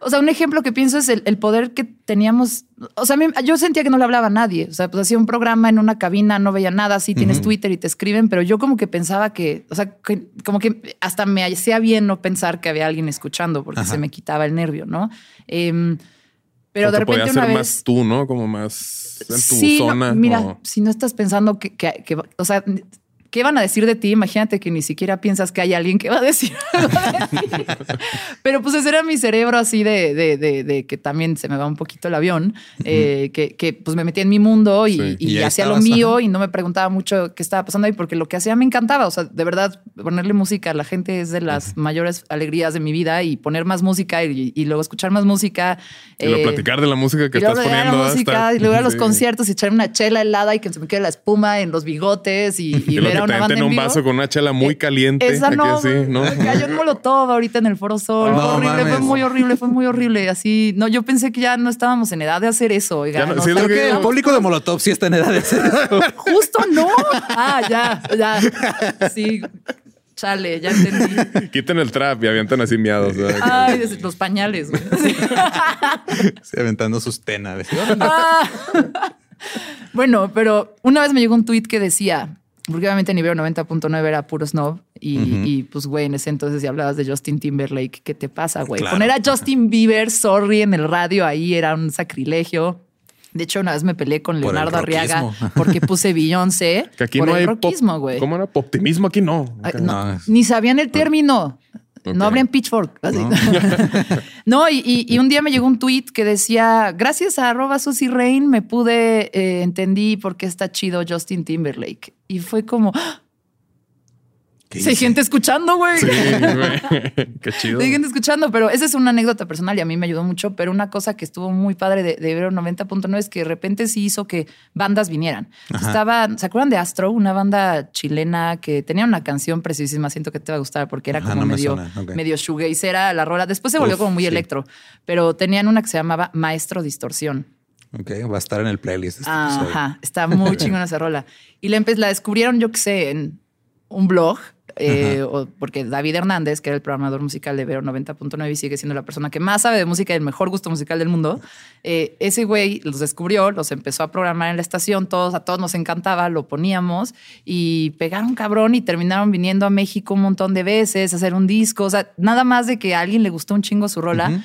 o sea, un ejemplo que pienso es el, el poder que teníamos. O sea, yo sentía que no le hablaba a nadie. O sea, pues hacía un programa en una cabina, no veía nada. Sí, tienes Twitter y te escriben, pero yo como que pensaba que, o sea, que- como que hasta me hacía bien no pensar que había alguien escuchando porque Ajá. se me quitaba el nervio, ¿no? Em, pero de Porque repente podía una ser vez. más tú, ¿no? Como más en tu Sí, no, zona. mira, o- si no estás pensando que, que- que- o sea, ¿qué van a decir de ti? Imagínate que ni siquiera piensas que hay alguien que va a decir algo de ti. Pero pues ese era mi cerebro así de, de- de- de que también se me va un poquito el avión, eh, que, que, pues me metí en mi mundo y, Sí. y Y ahí hacía lo mío ajá. y no me preguntaba mucho qué estaba pasando ahí porque lo que hacía me encantaba. O sea, de verdad, ponerle música a la gente es de las mayores alegrías de mi vida y poner más música y, y luego escuchar más música. Y lo eh, platicar de la música que y luego estás poniendo. la música, Está- y luego a los sí. conciertos y echarme una chela helada y que se me quede la espuma en los bigotes y, ver que te en en un vivo. vaso con una chela muy Eh, caliente. Esa aquí no, así, ¿no? me cayó en Molotov ahorita en el Foro Sol. No fue horrible, fue muy horrible, fue muy horrible. Así, no, yo pensé que ya no estábamos en edad de hacer eso. oiga, Ya no- no, sí, Creo que el público de Molotov sí está en edad de hacer eso. Justo no. Ah, ya, ya. Sí, chale, ya entendí. Quiten el trap y avientan así miados. ¿verdad? Ay, desde los pañales, güey. Sí. Sí, aventando sus tenas. Ah. bueno, pero una vez me llegó un tweet que decía, porque obviamente Nivel 90.9 era puro snob, Y, pues, güey, en ese entonces si hablabas de Justin Timberlake, ¿qué te pasa, güey? Poner a Justin Bieber, sorry, en el radio ahí era un sacrilegio. De hecho, una vez me peleé con Leonardo Arriaga porque puse Beyoncé que aquí por no el hay rockismo, güey. ¿Cómo era? Optimismo aquí no. Ni sabían el término. No abren Pitchfork. No, y, un día me llegó un tweet que decía: Gracias a arroba Susy Rain me pude, eh, entendí por qué está chido Justin Timberlake. Y fue como, ¡Ah! Se gente escuchando, güey. Sí, Qué chido. Gente escuchando, pero esa es una anécdota personal y a mí me ayudó mucho. Pero una cosa que estuvo muy padre de, de Ibero 90.9 es que de repente sí hizo que bandas vinieran. Estaba, ¿se acuerdan de Astro? Una banda chilena que tenía una canción precisísima. Siento que te va a gustar porque era como medio, okay. medio era la rola. Después se volvió como muy electro, pero tenían una que se llamaba Maestro Distorsión. Ok, va a estar en el playlist. Este Ajá, está muy chingona esa rola. Y la, la descubrieron, yo qué sé, en un blog eh, porque David Hernández, que era el programador musical de Vero 90.9 y sigue siendo la persona que más sabe de música y el mejor gusto musical del mundo, eh, ese güey los descubrió, los empezó a programar en la estación, todos, a todos nos encantaba, lo poníamos y pegaron cabrón y terminaron viniendo a México un montón de veces a hacer un disco, o sea, nada más de que a alguien le gustó un chingo su rola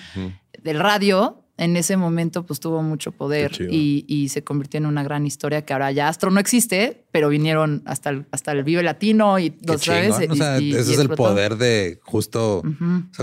del radio, en ese momento pues tuvo mucho poder y, se convirtió en una gran historia que ahora ya Astro no existe, pero vinieron hasta el, hasta el Vive Latino y dos sabes. O sea, ese es el poder de justo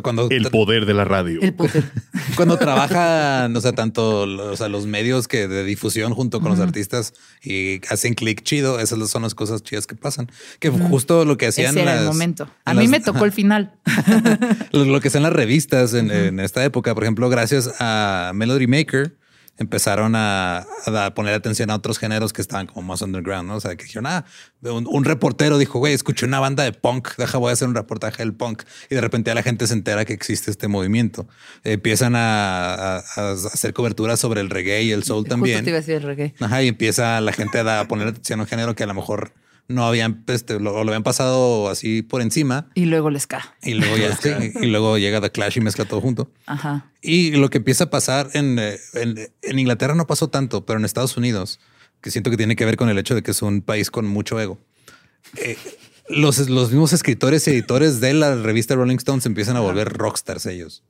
cuando el poder de la radio. El poder. cuando trabajan, o sea, tanto los medios que de difusión junto con los artistas y hacen clic chido, esas son las cosas chidas que pasan. Que justo lo que hacían. Ese era el momento. A mí me tocó el final. lo, que hacían las revistas en esta época, por ejemplo, gracias a Melody Maker, empezaron a, poner atención a otros géneros que estaban como más underground, ¿no? O sea, que dijeron, ah, un, reportero dijo, güey, escuché una banda de punk, deja, voy a hacer un reportaje del punk. Y de repente la gente se entera que existe este movimiento. empiezan a, hacer cobertura sobre el reggae y el soul también. Ajá, y empieza la gente a poner atención a un género que a lo mejor no habían, este, lo, lo, habían pasado así por encima. Y luego les cae. Y luego ya, y luego llega The Clash y mezcla todo junto. Ajá. Y lo que empieza a pasar en, en, Inglaterra no pasó tanto, pero en Estados Unidos, que siento que tiene que ver con el hecho de que es un país con mucho ego. Eh, los, los mismos escritores y editores de la revista Rolling Stones empiezan a volver rockstars ellos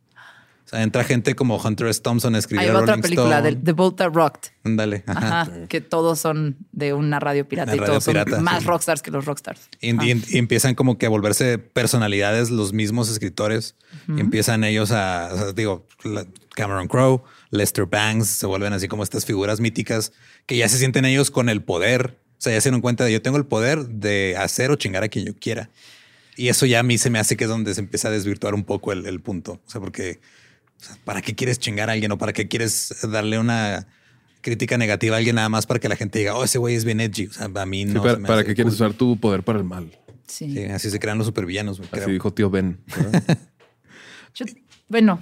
entra gente como Hunter S. Thompson a escribir Hay otra película de The Boat That Rocked. Dale. Ajá. Que todos son de una radio pirata y todos son más rockstars que los rockstars. Y, empiezan como que a volverse personalidades los mismos escritores. Y empiezan ellos a, digo, Cameron Crowe, Lester Banks, se vuelven así como estas figuras míticas que ya se sienten ellos con el poder. O sea, ya se dan cuenta de yo tengo el poder de hacer o chingar a quien yo quiera. Y eso ya a mí se me hace que es donde se empieza a desvirtuar un poco el, el punto. O sea, porque ¿Para qué quieres chingar a alguien o para qué quieres darle una crítica negativa a alguien nada más para que la gente diga, oh, ese güey es bien edgy? O sea, a mí no. para, qué quieres usar tu poder para el mal. Sí. así se crean los supervillanos. Así dijo tío Ben. bueno,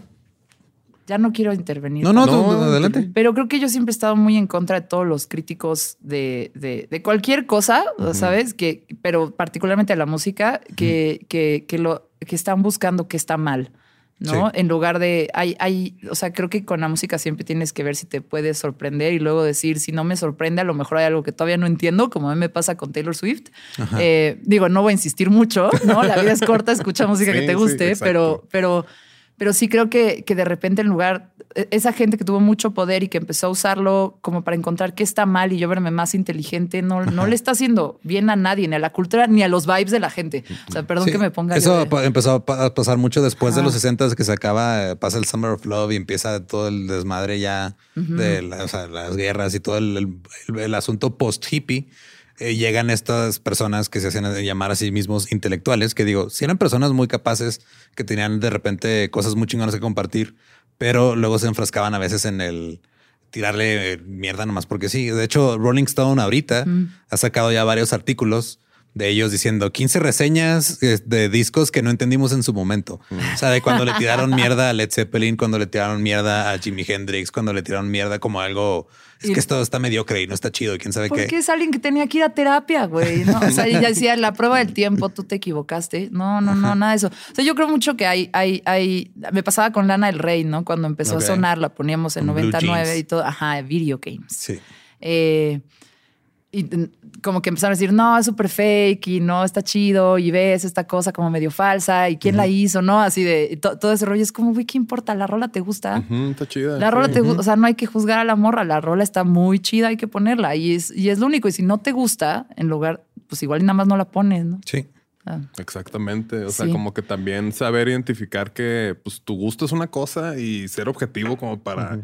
ya no quiero intervenir. No, no, adelante. Pero creo que yo siempre he estado muy en contra de todos los críticos de, de, cualquier cosa, ¿sabes? Que, pero particularmente a la música, que, que, que, lo, que están buscando que está mal. ¿No? En lugar de, hay, hay, o sea, creo que con la música siempre tienes que ver si te puedes sorprender y luego decir, si no me sorprende, a lo mejor hay algo que todavía no entiendo, como a mí me pasa con Taylor Swift. Eh, digo, no voy a insistir mucho, ¿no? La vida es corta, escucha música que te guste, pero, pero pero sí creo que, que de repente en lugar, e, esa gente que tuvo mucho poder y que empezó a usarlo como para encontrar qué está mal y yo verme más inteligente, no, no le está haciendo bien a nadie, ni a la cultura, ni a los vibes de la gente. O sea, perdón que me ponga. Eso empezó a pasar mucho después de los 60 que se acaba, pasa el Summer of Love y empieza todo el desmadre ya de las guerras y todo el, el asunto post-hippie eh, llegan estas personas que se hacen llamar a sí mismos intelectuales, que digo, si eran personas muy capaces, que tenían de repente cosas muy chingonas que compartir, pero luego se enfrascaban a veces en el tirarle mierda nomás porque sí. De hecho, Rolling Stone ahorita ha sacado ya varios artículos de ellos diciendo 15 reseñas eh, de discos que no entendimos en su momento. O sea, de cuando le tiraron mierda a Led Zeppelin, cuando le tiraron mierda a Jimi Hendrix, cuando le tiraron mierda como algo es que esto está mediocre y no está chido. ¿Quién sabe qué? Porque es alguien que tenía que ir a terapia, güey. ¿no? O sea, ya decía la prueba del tiempo, tú te equivocaste. No, no, no, nada de eso. O sea, yo creo mucho que hay, hay, hay. Me pasaba con Lana del Rey, ¿no? Cuando empezó a sonar, la poníamos en 99 y todo. Ajá, video games. Sí. Eh, y como que empezaron a decir, no, es súper fake y no está chido y ves esta cosa como medio falsa y quién la hizo, ¿no? Así de todo ese rollo. Es como, güey, ¿qué importa? La rola te gusta. está chida. La rola te gusta. O sea, no hay que juzgar a la morra. La rola está muy chida, hay que ponerla y es, y es lo único. Y si no te gusta, en lugar, pues igual y nada más no la pones, ¿no? Sí. Ah. Exactamente. O sea, como que también saber identificar que pues, tu gusto es una cosa y ser objetivo como para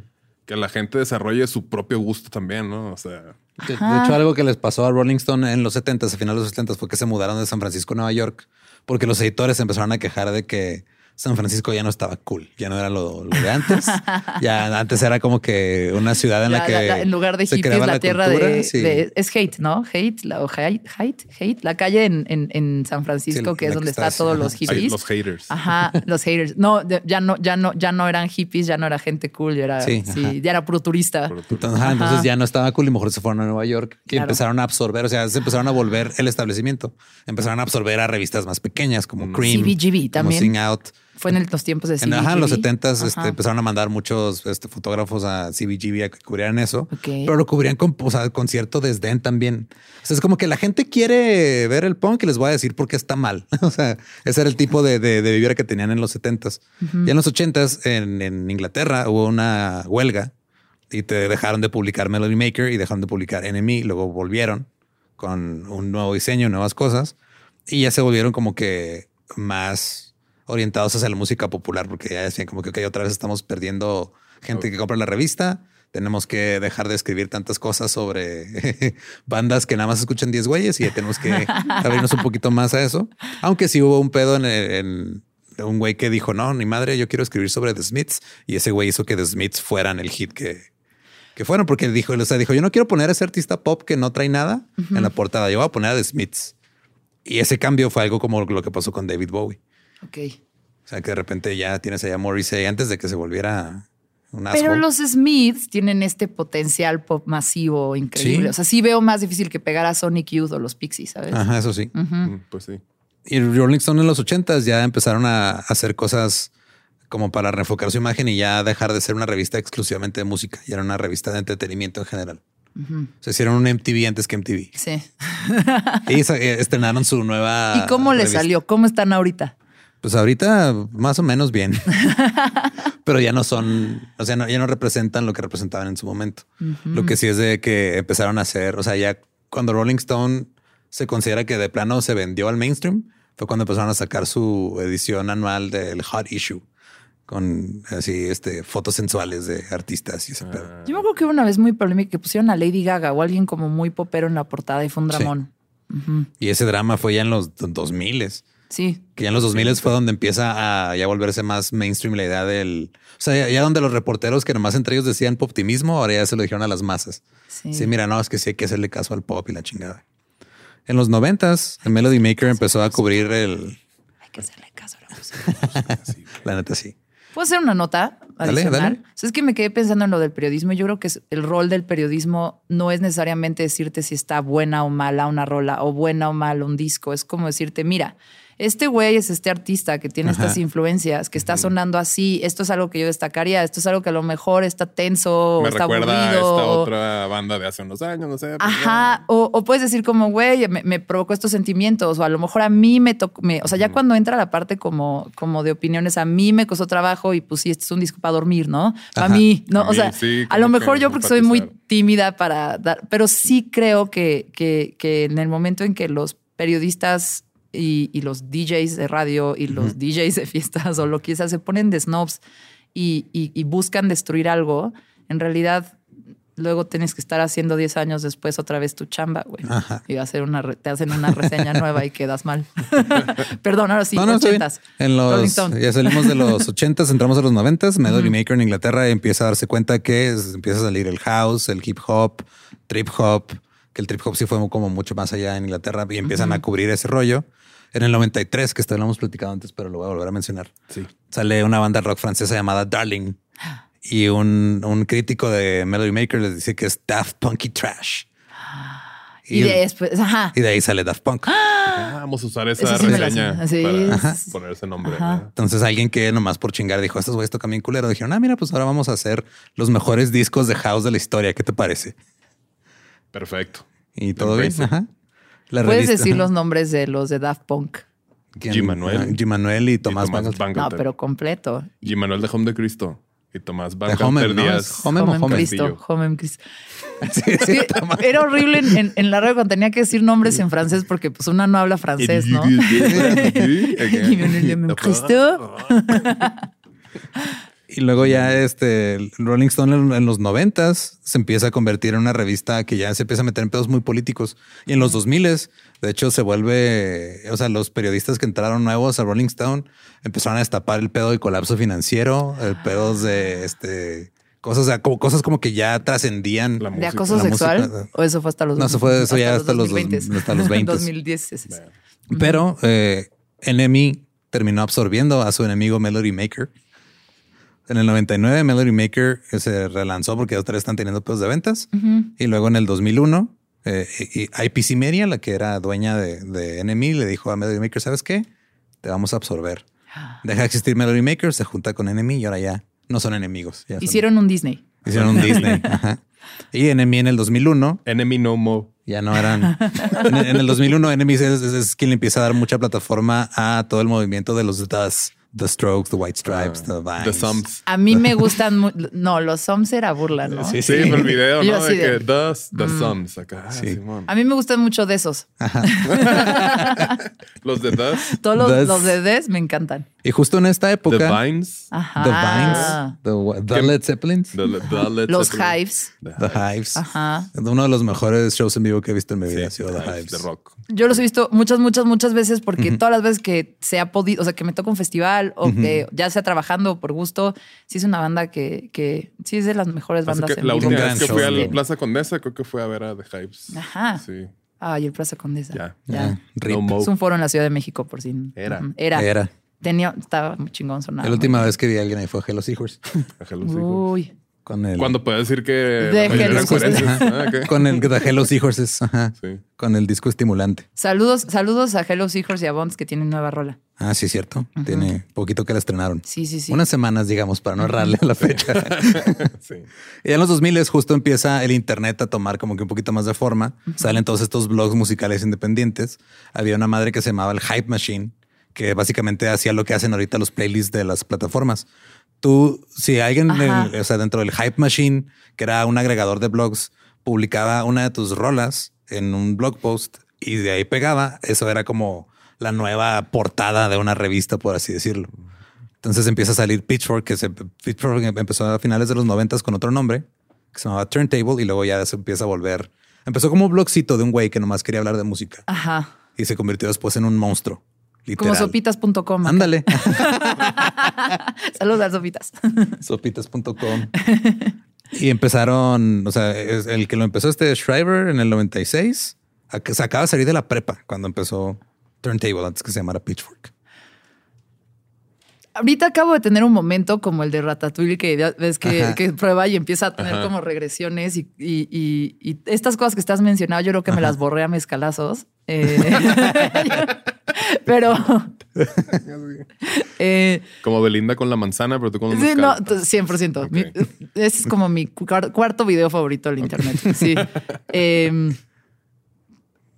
que la gente desarrolle su propio gusto también, ¿no? O sea. De, hecho, algo que les pasó a Rolling Stone en los 70s, a finales de los 70 fue que se mudaron de San Francisco a Nueva York porque los editores empezaron a quejar de que San Francisco ya no estaba cool, ya no era lo, de antes. ya antes era como que una ciudad en la, que. en lugar de hippies, la, tierra de, Es hate, ¿no? Hate, la, o hate, hate, la calle en, en, San Francisco, que es donde están todos los hippies. los haters. Ajá, los haters. No, ya no, ya no, ya no eran hippies, ya no era gente cool, ya era, sí, ya era puro turista. Entonces, ya no estaba cool y mejor se fueron a Nueva York y empezaron a absorber, o sea, se empezaron a volver el establecimiento. Empezaron a absorber a revistas más pequeñas como mm. Cream, CBGB también. Sing Out. Fue en los tiempos de CBGB. Ajá, en los 70 este, empezaron a mandar muchos este, fotógrafos a CBGB a que cubrieran eso, pero lo cubrían con, con cierto desdén también. O sea, es como que la gente quiere ver el punk y les voy a decir por qué está mal. o sea, ese era el tipo de, de, vivir que tenían en los 70s. Y en los 80s, en, en Inglaterra, hubo una huelga y te dejaron de publicar Melody Maker y dejaron de publicar Enemy. Luego volvieron con un nuevo diseño, nuevas cosas y ya se volvieron como que más orientados hacia la música popular, porque ya decían como que okay, otra vez estamos perdiendo gente que compra la revista. Tenemos que dejar de escribir tantas cosas sobre bandas que nada más escuchan 10 güeyes y ya tenemos que abrirnos un poquito más a eso. Aunque sí hubo un pedo en, un güey que dijo, no, ni madre, yo quiero escribir sobre The Smiths. Y ese güey hizo que The Smiths fueran el hit que, que fueron, porque dijo, o sea, dijo, yo no quiero poner a ese artista pop que no trae nada en la portada, yo voy a poner a The Smiths. Y ese cambio fue algo como lo que pasó con David Bowie. Ok. O sea, que de repente ya tienes allá Morrissey antes de que se volviera un Pero los Smiths tienen este potencial pop masivo increíble. O sea, sí veo más difícil que pegar a Sonic Youth o los Pixies, ¿sabes? Ajá, eso sí. Mm, pues sí. Y Rolling Stone en los ochentas ya empezaron a hacer cosas como para reenfocar su imagen y ya dejar de ser una revista exclusivamente de música. Y era una revista de entretenimiento en general. Se hicieron un MTV antes que MTV. Sí. y eh, estrenaron su nueva. ¿Y cómo le salió? ¿Cómo están ahorita? Pues ahorita más o menos bien, pero ya no son, o sea, ya no representan lo que representaban en su momento. Lo que sí es de que empezaron a hacer, o sea, ya cuando Rolling Stone se considera que de plano se vendió al mainstream, fue cuando empezaron a sacar su edición anual del Hot Issue con así este fotos sensuales de artistas y ese pedo. Yo me acuerdo que una vez muy polémica que pusieron a Lady Gaga o alguien como muy popero en la portada y fue un dramón. Y ese drama fue ya en los 2000 Sí. Que ya en los 2000 fue donde empieza a ya volverse más mainstream la idea del. O sea, ya, donde los reporteros que nomás entre ellos decían optimismo, ahora ya se lo dijeron a las masas. Sí. mira, no, es que sí hay que hacerle caso al pop y la chingada. En los noventas, el Melody Maker empezó a cubrir el. Hay que hacerle caso a la música. la neta, sí. ¿Puedo hacer una nota adicional? es que me quedé pensando en lo del periodismo. Yo creo que el rol del periodismo no es necesariamente decirte si está buena o mala una rola o buena o mala un disco. Es como decirte, mira, este güey es este artista que tiene estas influencias, que está sonando así, esto es algo que yo destacaría, esto es algo que a lo mejor está tenso, me está recuerda a esta otra banda de hace unos años, no sé. Pues, Ajá, o, puedes decir como, güey, me, provocó estos sentimientos, o a lo mejor a mí me tocó, o sea, ya cuando entra la parte como, como de opiniones, a mí me costó trabajo y pues sí, este es un disco para dormir, ¿no? A mí, ¿no? o sea, a lo mejor yo porque soy muy tímida para dar, pero sí creo que, que, que en el momento en que los periodistas y, los DJs de radio y los DJs de fiestas o lo que sea se ponen de snobs y, buscan destruir algo, en realidad luego tienes que estar haciendo 10 años después otra vez tu chamba, güey. Y hacer una te hacen una reseña nueva y quedas mal. Perdón, ahora sí, no, no, En los, ya salimos de los 80s, entramos a los 90s. Melody Maker en Inglaterra empieza a darse cuenta que empieza a salir el house, el hip hop, trip hop, que el trip hop sí fue como mucho más allá en Inglaterra y empiezan a cubrir ese rollo. En el 93, que esto lo hemos platicado antes, pero lo voy a volver a mencionar. Sí. Sale una banda rock francesa llamada Darling. Y un, un crítico de Melody Maker les dice que es Daft Punky Trash. Y, de después, ajá. Y de ahí sale Daft Punk. Ah, vamos a usar esa reseña para poner ese nombre. Entonces alguien que nomás por chingar dijo, estos güeyes tocan bien culero. Dijeron, ah, mira, pues ahora vamos a hacer los mejores discos de house de la historia. ¿Qué te parece? Perfecto. y todo bien. Ajá. La Puedes decir los nombres de los de Daft Punk. G. Manuel. G. Manuel y Tomás, No, pero completo. G. Manuel de Home de Cristo. Y Tomás Bangalter Díaz. Home, Home, Cristo. Home Cristo. Sí, era horrible en, en, la radio cuando tenía que decir nombres en francés porque pues una no habla francés, ¿no? Cristo. Y luego ya este Rolling Stone en, los noventas se empieza a convertir en una revista que ya se empieza a meter en pedos muy políticos. Y en los 2000 de hecho, se vuelve, o sea, los periodistas que entraron nuevos a Rolling Stone empezaron a destapar el pedo de colapso financiero, el pedo de este cosas, o sea, como cosas como que ya trascendían. ¿De acoso sexual? ¿O eso fue hasta los No, eso fue eso ya hasta los, 20. hasta los 20. 2010. Pero eh, Enemy terminó absorbiendo a su enemigo Melody Maker. En el 99 Melody Maker se relanzó porque otra vez están teniendo pedos de ventas. Y luego en el 2001 eh, y IPC Media, la que era dueña de, de Enemy, le dijo a Melody Maker, ¿sabes qué? Te vamos a absorber. Deja de existir Melody Maker, se junta con Enemy y ahora ya no son enemigos. Hicieron un Disney. Hicieron un Disney. Y Enemy en el 2001. Enemy no mo. Ya no eran. en, el 2001, Enemy es, es, quien le empieza a dar mucha plataforma a todo el movimiento de los DAS The Strokes, The White Stripes, The Vines. The Sums. A mí me gustan No, los Sums era burla, ¿no? Sí, sí, el video, ¿no? De que The, the mm. Sums acá. Sí. A mí me gustan mucho de esos. los de The. Todos los, los de The me encantan. Y justo en esta época. The Vines. Ajá. The Vines. The, the Led Zeppelins. The, Led los Hives. The Hives. Ajá. Uno de los mejores shows en vivo que he visto en mi vida ha sido The Hives. The Rock. Yo los he visto muchas, muchas, muchas veces porque todas las veces que se ha podido, o sea, que me toca un festival o que ya sea trabajando por gusto, sí es una banda que, que sí es de las mejores bandas. Que la última vez que fui a la Plaza Condesa, creo que fue a ver a The Hives. Ajá. Sí. Ay, el Plaza Condesa. Ya. Ya. es un foro en la Ciudad de México, por si. Era. Era. Era. Tenía, estaba muy chingón sonando. La última vez que vi a alguien ahí fue a Hello Seahorse. A Hello Seahorse. Uy. Con el, Cuando puede decir que de Hello ah, Con el de Hello Seahorses. Ajá. Sí. Con el disco estimulante. Saludos, saludos a Hello Seahorse y a Bonds que tienen nueva rola. Ah, sí, cierto. Tiene poquito que la estrenaron. Sí, sí, sí. Unas semanas, digamos, para no errarle a la fecha. sí. Y en los 2000 justo empieza el Internet a tomar como que un poquito más de forma. Salen todos estos blogs musicales independientes. Había una madre que se llamaba el Hype Machine, que básicamente hacía lo que hacen ahorita los playlists de las plataformas. Tú, si alguien, o sea, dentro del Hype Machine, que era un agregador de blogs, publicaba una de tus rolas en un blog post y de ahí pegaba, eso era como la nueva portada de una revista, por así decirlo. Entonces empieza a salir Pitchfork, que se, Pitchfork empezó a finales de los noventas con otro nombre, que se llamaba Turntable, y luego ya se empieza a volver. Empezó como un blogcito de un güey que nomás quería hablar de música. Ajá. Y se convirtió después en un monstruo. Literal. Como sopitas.com. Ándale. Saludos a sopitas. sopitas.com. y empezaron, o sea, el que lo empezó este Shriver en el 96, se acaba de salir de la prepa cuando empezó Turntable antes que se llamara Pitchfork. Ahorita acabo de tener un momento como el de Ratatouille que ves que, prueba y empieza a tener como regresiones y, estas cosas que estás mencionando, yo creo que me las borré a mezcalazos. Eh, pero eh, como Belinda con la manzana, pero tú con Sí, no, 100%. ese es como mi cuarto video favorito del internet. Sí. Em,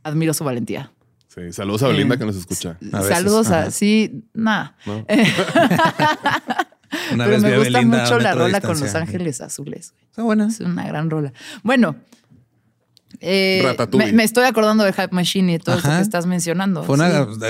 admiro su valentía. Sí, saludos a Belinda que nos escucha. saludos a, sí, nada. Pero me gusta mucho la rola con Los Ángeles Azules. Está buena. Es una gran rola. Bueno, eh, me, estoy acordando de Hype Machine y todo esto que estás mencionando.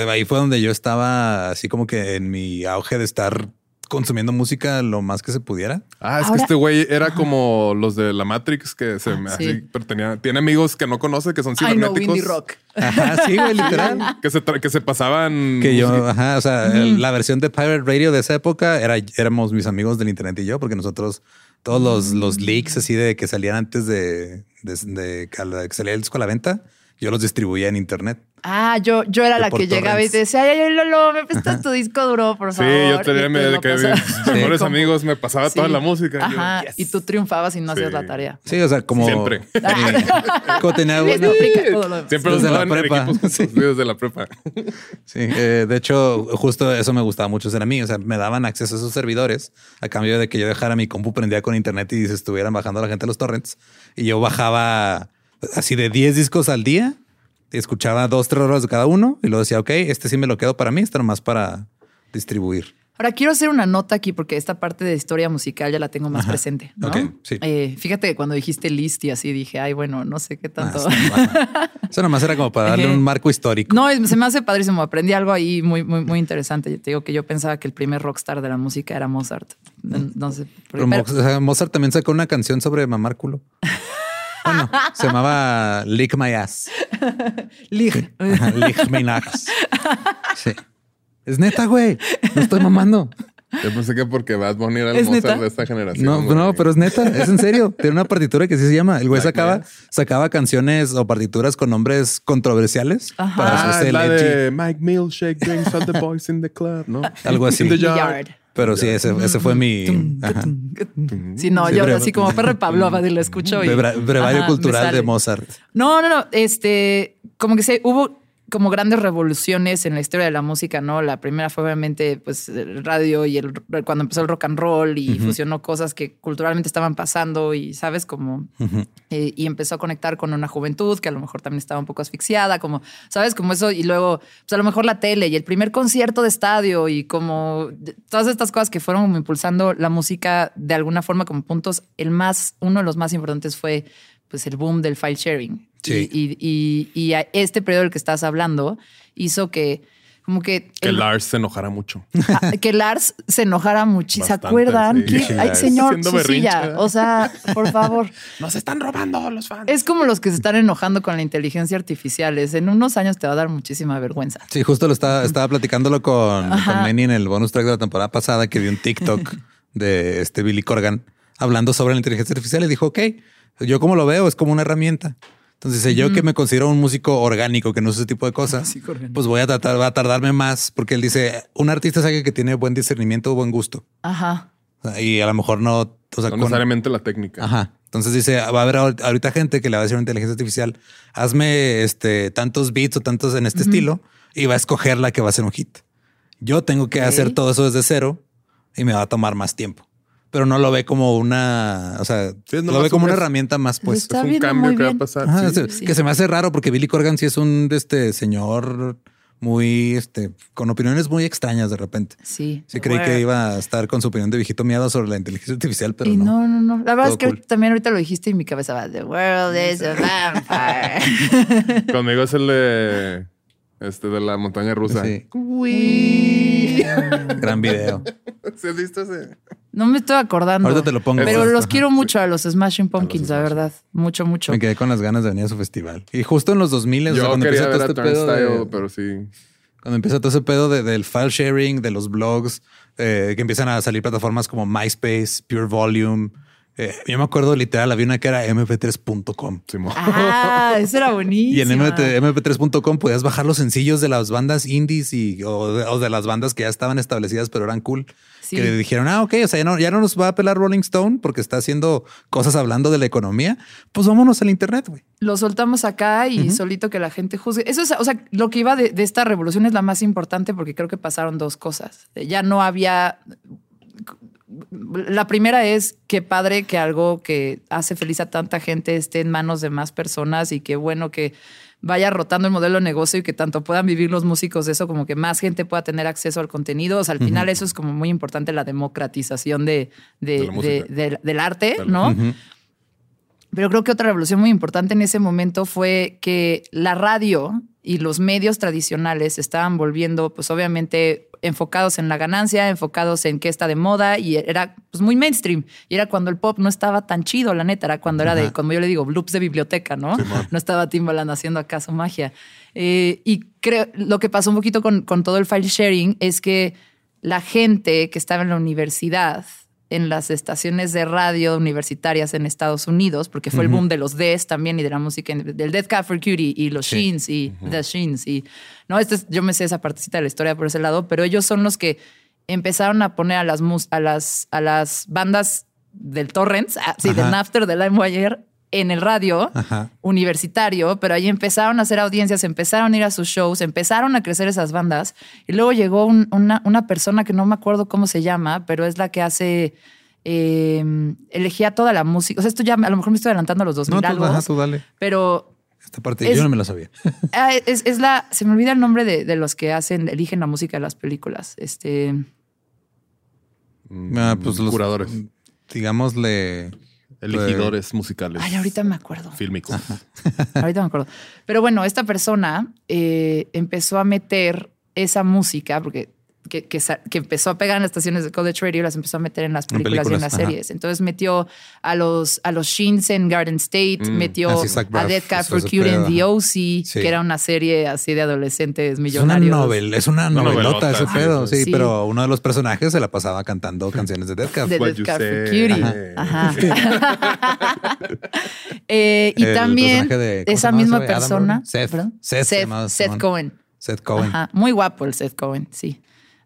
Ahí fue donde yo estaba así como que en mi auge de estar consumiendo música lo más que se pudiera. Ah, es que este güey era como los de la Matrix que se me así, pero tenía, tiene amigos que no conoce que son cibernéticos. rock. Ajá, sí, güey, literal. que se que se pasaban. Que yo, ajá, o sea, la versión de Pirate Radio de esa época era éramos mis amigos del internet y yo, porque nosotros todos los, los leaks así de que salían antes de, de, de, que salía el disco a la venta, yo los distribuía en internet. Ah, yo, yo era la que llegaba y decía, ay, ay, Lolo, me prestas tu disco duro, por favor. Sí, yo tenía que mis mejores amigos me pasaba toda la música. Ajá, y tú triunfabas y no hacías la tarea. Sí, o sea, como... Siempre. como tenía... Siempre desde la prepa. sí. desde la prepa. Sí, eh, de hecho, justo eso me gustaba mucho ser a mí. O sea, me daban acceso a esos servidores a cambio de que yo dejara mi compu prendida con internet y se estuvieran bajando la gente los torrents. Y yo bajaba así de 10 discos al día. Escuchaba dos, tres horas de cada uno y luego decía, ok, este sí me lo quedo para mí, este nomás para distribuir. Ahora quiero hacer una nota aquí porque esta parte de historia musical ya la tengo más presente. ¿no? Eh, fíjate que cuando dijiste list y así dije, ay, bueno, no sé qué tanto. Ah, eso nomás era como para darle un marco histórico. No, se me hace padrísimo. Aprendí algo ahí muy, muy, muy interesante. Yo te digo que yo pensaba que el primer rockstar de la música era Mozart. No, sé. Pero, Mozart también sacó una canción sobre mamar culo. Bueno, se llamaba Lick My Ass. Lick. Lick My Ass. Sí. Es neta, güey. No estoy mamando. Yo pensé que porque vas a poner al Mozart de esta generación. No, no, pero es neta, es en serio. Tiene una partitura que sí se llama. El güey sacaba, sacaba canciones o partituras con nombres controversiales para hacerse ah, la de Mike Milkshake drinks all the boys in the club, ¿no? Algo así. In the yard. Pero sí, ese, ese fue mi. Sí, no, yo así como perro Pablo lo escucho. Y, brevario cultural de Mozart. No, no, no. Este, como que se hubo como grandes revoluciones en la historia de la música, ¿no? La primera fue obviamente pues el radio y el cuando empezó el rock and roll y fusionó cosas que culturalmente estaban pasando y sabes como eh, y empezó a conectar con una juventud que a lo mejor también estaba un poco asfixiada, como sabes como eso y luego pues a lo mejor la tele y el primer concierto de estadio y como todas estas cosas que fueron impulsando la música de alguna forma como puntos. El más uno de los más importantes fue pues el boom del file sharing. Y, y, y, este periodo del que estás hablando hizo que como que... Que Lars se enojara mucho. Ah, que Lars se enojara mucho. ¿Se acuerdan? Ay, señor, su silla. O sea, por favor. Nos están robando los fans. Es como los que se están enojando con la inteligencia artificial. en unos años te va a dar muchísima vergüenza. Sí, justo lo estaba, estaba platicándolo con, con Manny en el bonus track de la temporada pasada que vi un TikTok de este Billy Corgan hablando sobre la inteligencia artificial y dijo, ok, yo como lo veo es como una herramienta. Entonces, yo que me considero un músico orgánico que no usa ese tipo de cosas, pues voy a tratar, va a tardarme más porque él dice un artista sabe que tiene buen discernimiento o buen gusto. Ajá. Y a lo mejor no, o sea, no necesariamente la técnica. Ajá. Entonces dice, va a haber ahorita gente que le va a decir a una inteligencia artificial, hazme este tantos beats o tantos en este estilo y va a escoger la que va a ser un hit. Yo tengo que hacer todo eso desde cero y me va a tomar más tiempo pero no lo ve como una, o sea, lo ve como una herramienta más pues. Es un cambio que va a pasar. Que se me hace raro porque Billy Corgan sí es un este señor muy, este, con opiniones muy extrañas de repente. Sí. Sí creí que iba a estar con su opinión de viejito miado sobre la inteligencia artificial, pero no. no. No, no, La verdad es que también ahorita lo dijiste y mi cabeza va, The world is a vampire. Conmigo es el de, este, de la montaña rusa. Sí. Gran video. ¿Sí has visto ese? No me estoy acordando. Ahorita te lo pongo. Pero los quiero mucho a los Smashing Pumpkins, la verdad. Mucho, mucho. Me quedé con las ganas de venir a su festival. Y justo en los 2000 Yo cuando quería ver todo este pedo pero sí. Cuando empieza todo ese pedo del file sharing, de los blogs, eh, que empiezan a salir plataformas como MySpace, Pure Volume. Eh, yo me acuerdo literal, había una que era mp3.com. Ah, eso era bonito. Y en mp3.com podías bajar los sencillos de las bandas indies y, o de las bandas que ya estaban establecidas, pero eran cool. Que le dijeron, ah, ok, o sea, ya no, ya no nos va a apelar Rolling Stone porque está haciendo cosas hablando de la economía. Pues vámonos al Internet, güey. Lo soltamos acá y solito que la gente juzgue. Eso es, o sea, lo que iba de, esta revolución es la más importante porque creo que pasaron dos cosas. Ya no había la primera es qué padre que algo que hace feliz a tanta gente esté en manos de más personas y qué bueno que vaya rotando el modelo de negocio y que tanto puedan vivir los músicos de eso como que más gente pueda tener acceso al contenido. O sea, al final eso es como muy importante la democratización de, del arte, ¿no? Pero creo que otra revolución muy importante en ese momento fue que la radio y los medios tradicionales estaban volviendo, pues obviamente enfocados en la ganancia, enfocados en qué está de moda y era pues muy mainstream. Y era cuando el pop no estaba tan chido, la neta, era cuando era de, como yo le digo, loops de biblioteca, ¿no? no estaba Timbaland haciendo acaso magia. Eh, y creo, lo que pasó un poquito con, con todo el file sharing es que la gente que estaba en la universidad en las estaciones de radio universitarias en Estados Unidos, porque fue el boom de los Des también y de la música, del Death Cab for Cutie y los Sheens y The Sheens. Y, no, este yo me sé esa partecita de la historia por ese lado, pero ellos son los que empezaron a poner a las, a las, a las bandas del Torrents, ah, del Napster, del LimeWire, en el radio universitario, pero ahí empezaron a hacer audiencias, empezaron a ir a sus shows, empezaron a crecer esas bandas. Y luego llegó una, una, persona que no me acuerdo cómo se llama, pero es la que hace eh, elegía toda la música. O sea, esto ya a lo mejor me estoy adelantando a los 2000 No, tú, algo, ajá, tú dale. pero Esta parte Es- yo no me la sabía. ah, es, es la, se me olvida el nombre de, de los que hacen, eligen la música de las películas. Este, Mm, Ah, pues los curadores, Digámosle. Elegidores musicales. ay, ahorita me acuerdo. Fílmicos. Ahorita me acuerdo. Pero bueno, esta persona eh, empezó a meter esa música, porque que, que sa- que empezó a pegar en las estaciones de College Radio, las empezó a meter en las En películas, y en las ajá. series. Entonces metió a los, a los Sheens en Garden State, Mm. metió a Dead Cat for Cute en The. OC, Sí. que era una serie así de adolescentes Es una millonarios. novel, es una novelota novelota, ese sí, pedo, sí. sí, pero uno de los personajes se la pasaba cantando canciones de Death Cab. De What Dead Cat for. Cutie. Ajá. Eh, y El también personaje de- ¿cómo se esa misma persona. Seth. Seth se Seth, Seth. Cohen. Seth Cohen. Ajá, muy guapo el Seth Cohen, sí.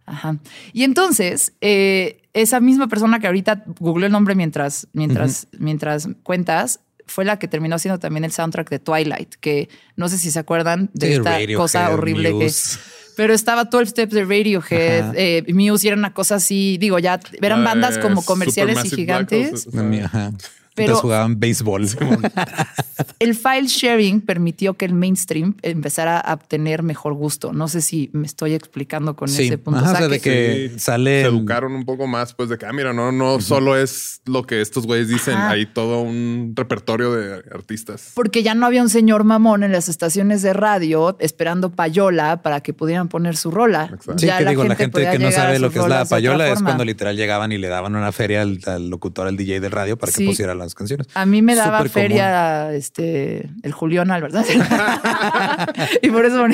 Ajá. Y entonces, eh, esa misma persona que ahorita googleó el nombre mientras, mientras, mientras cuentas, fue la que terminó haciendo también el soundtrack de Twilight, que no sé si se acuerdan de Sí, esta Radiohead, cosa horrible Muse. que. Pero estaba 12 Steps de Radiohead, eh, Muse y era una cosa así, digo, ya eran Eh, bandas como comerciales y Supermassive Black gigantes. Holes, o sea, Ajá. Pero- jugaban béisbol. El file sharing permitió que el mainstream empezara a obtener mejor gusto. No sé si me estoy explicando con Sí, ese punto. ajá, O sea, de que- que sale. se educaron un poco más, pues de que, ah, mira, no, no solo es lo que estos güeyes dicen, Ajá. hay todo un repertorio de artistas. Porque ya no había un señor mamón en las estaciones de radio esperando payola para que pudieran poner su rola. Exacto. Sí, Ya que digo, la gente que no sabe lo que es la payola es cuando literal llegaban y le daban una feria al, al locutor, al DJ del radio para que Sí. pusiera las canciones. A mí me daba Súper feria este el Julián Álvarez. y por eso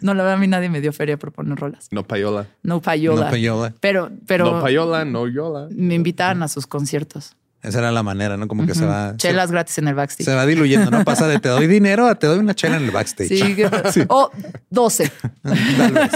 no la verdad a mí nadie me dio feria por poner rolas. No payola. No payola. No payola. Pero, pero no payola, no yola. me invitaban a sus conciertos. Esa era la manera, ¿no? Como que se va. Chelas gratis en el Se, backstage. se va diluyendo, ¿no? Pasa de te doy dinero a te doy una chela en el backstage. Sí, que- o 12. Tal vez.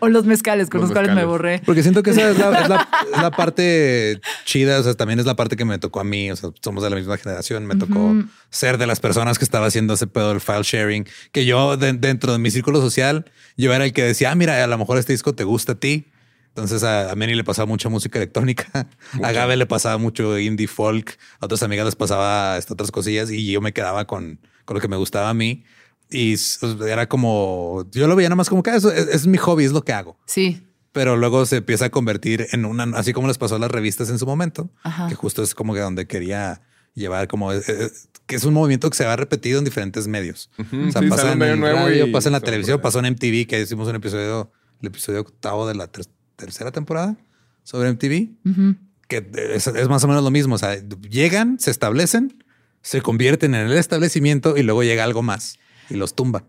o los mezcales con los, Los cuales me borré. Porque siento que esa es la, es la- es la parte chida, o sea, también es la parte que me tocó a mí, o sea, somos de la misma generación, me tocó ser de las personas que estaba haciendo ese pedo del file sharing, que yo de- dentro de mi círculo social, yo era el que decía, ah, mira, a lo mejor este disco te gusta a ti. Entonces a, a Manny le pasaba mucha música electrónica, a Gabe le pasaba mucho indie folk, a otras amigas les pasaba este, otras cosillas y yo me quedaba con, con lo que me gustaba a mí. Y s- era como, yo lo veía nada más como que "Ah, eso es, es mi hobby, es lo que hago Sí. pero luego se empieza a convertir en una, así como les pasó a las revistas en su momento, Ajá. que justo es como que donde quería llevar como eh, eh, que es un movimiento que se ha repetido en diferentes medios. Ujú, O sea, sí, pasa en el nuevo radio, pasa en la televisión, pasó en MTV, que hicimos un episodio, el episodio octavo de la tercera temporada sobre MTV, que es, es más o menos lo mismo. O sea, llegan, se establecen, se convierten en el establecimiento y luego llega algo más y los tumba.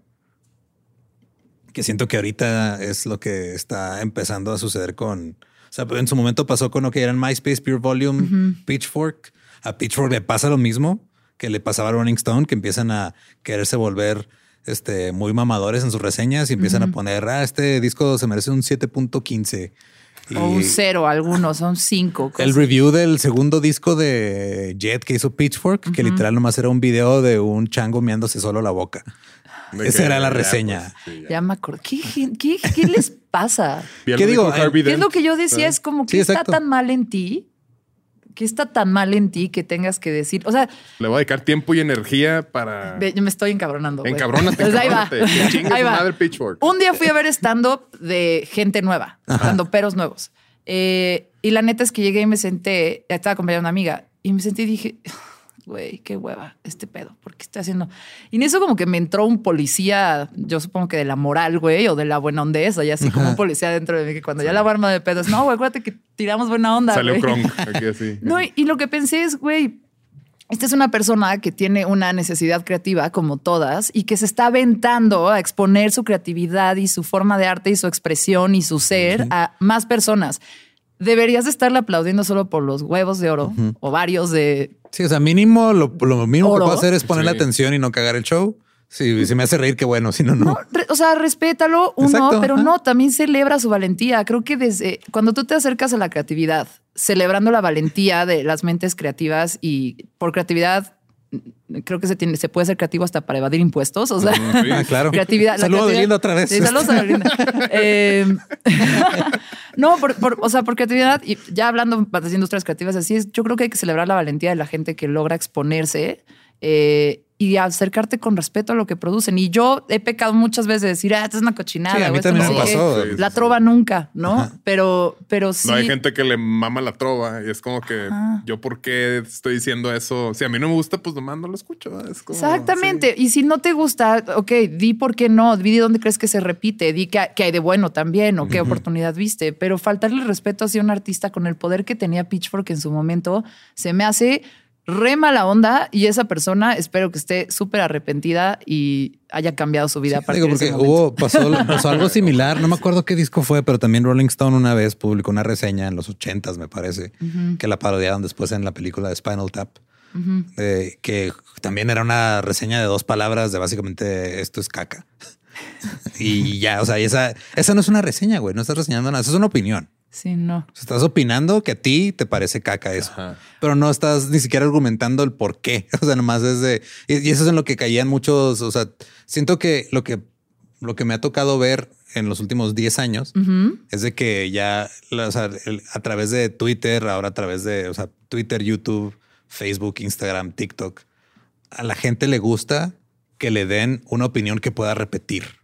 Que siento que ahorita es lo que está empezando a suceder con. O sea, en su momento pasó con lo que eran MySpace, Pure Volume, Pitchfork. A Pitchfork le pasa lo mismo que le pasaba a Rolling Stone, que empiezan a quererse volver este, muy mamadores en sus reseñas y empiezan a poner, ah, este disco se merece un 7.15. Y- O un cero, algunos son cinco. el review del segundo disco de Jet que hizo Pitchfork, que literal nomás era un video de un chango meándose solo la boca. De Esa era la ya, reseña. pues, sí, ya. Ya me acuerdo. ¿Qué, qué, qué les pasa? ¿Qué digo? Harvey ¿Qué es lo que yo decía? Es como Sí, que está tan mal en ti. ¿Qué está tan mal en ti que tengas que decir? O sea, Le voy a dedicar tiempo y energía para. ve, yo me estoy encabronando. Encabrónate, Entonces, ahí va. Ahí madre Pitchfork. Un día fui a ver stand-up de gente nueva, peros nuevos. Eh, y la neta es que llegué y me senté, estaba acompañada de una amiga, y me senté y dije, güey, qué hueva este pedo, ¿por qué estoy haciendo? Y en eso como que me entró un policía, yo supongo que de la moral, güey, o de la buena ondeza, y así como un policía dentro de mí, que cuando ya la arma de pedos, no, güey, acuérdate que tiramos buena onda. Salió güey". Kronk aquí así. No, y, y lo que pensé es, güey, esta es una persona que tiene una necesidad creativa como todas y que se está aventando a exponer su creatividad y su forma de arte y su expresión y su ser a más personas. Deberías de estarle aplaudiendo solo por los huevos de oro o varios de... Sí, o sea, mínimo lo, lo mínimo Oro. que puedo hacer es ponerle Sí. atención y no cagar el show. Si, si me hace reír, qué bueno. Si no, no. Re- o sea, respétalo, uno, Exacto, pero ajá. no, también celebra su valentía. Creo que desde cuando tú te acercas a la creatividad, celebrando la valentía de las mentes creativas y por creatividad, creo que se, tiene, se puede ser creativo hasta para evadir impuestos. O sea, Ah, claro. creatividad. la Saludos de creatividad- Linda otra vez. Sí, saludos a Belinda. Eh, No, por, o sea, por creatividad, y ya hablando de industrias creativas así, es, yo creo que hay que celebrar la valentía de la gente que logra exponerse eh, y acercarte con respeto a lo que producen. Y yo he pecado muchas veces de decir, ah, esto es una cochinada. Sí, a mí o también no me pasó. qué". La trova nunca, ¿no? Pero, pero sí. No hay gente que le mama la trova y es como que Ajá. yo por qué estoy diciendo eso. Si a mí no me gusta, pues nomás no lo escucho. Es como, Exactamente. sí. Y si no te gusta, ok, di por qué no, di dónde crees que se repite, di que, que hay de bueno también o qué oportunidad viste. Pero faltarle respeto hacia un artista con el poder que tenía Pitchfork en su momento se me hace re mala onda y esa persona espero que esté súper arrepentida y haya cambiado su vida a partir Digo, de ese porque hubo, pasó, pasó algo similar. No me acuerdo qué disco fue, pero también Rolling Stone una vez publicó una reseña en los ochentas, me parece, que la parodiaron después en la película de Spinal Tap. eh, que también era una reseña de dos palabras de básicamente esto es caca. y ya, o sea, y esa, esa no es una reseña, güey. No estás reseñando nada. Eso es una opinión. Sí, no. Estás opinando que a ti te parece caca eso, Ajá. pero no estás ni siquiera argumentando el por qué. O sea, nomás es de y, y eso es en lo que caían muchos. O sea, siento que lo que lo que me ha tocado ver en los últimos 10 años es de que ya la- o sea, el- a través de Twitter, ahora a través de o sea, Twitter, YouTube, Facebook, Instagram, TikTok, a la gente le gusta que le den una opinión que pueda repetir.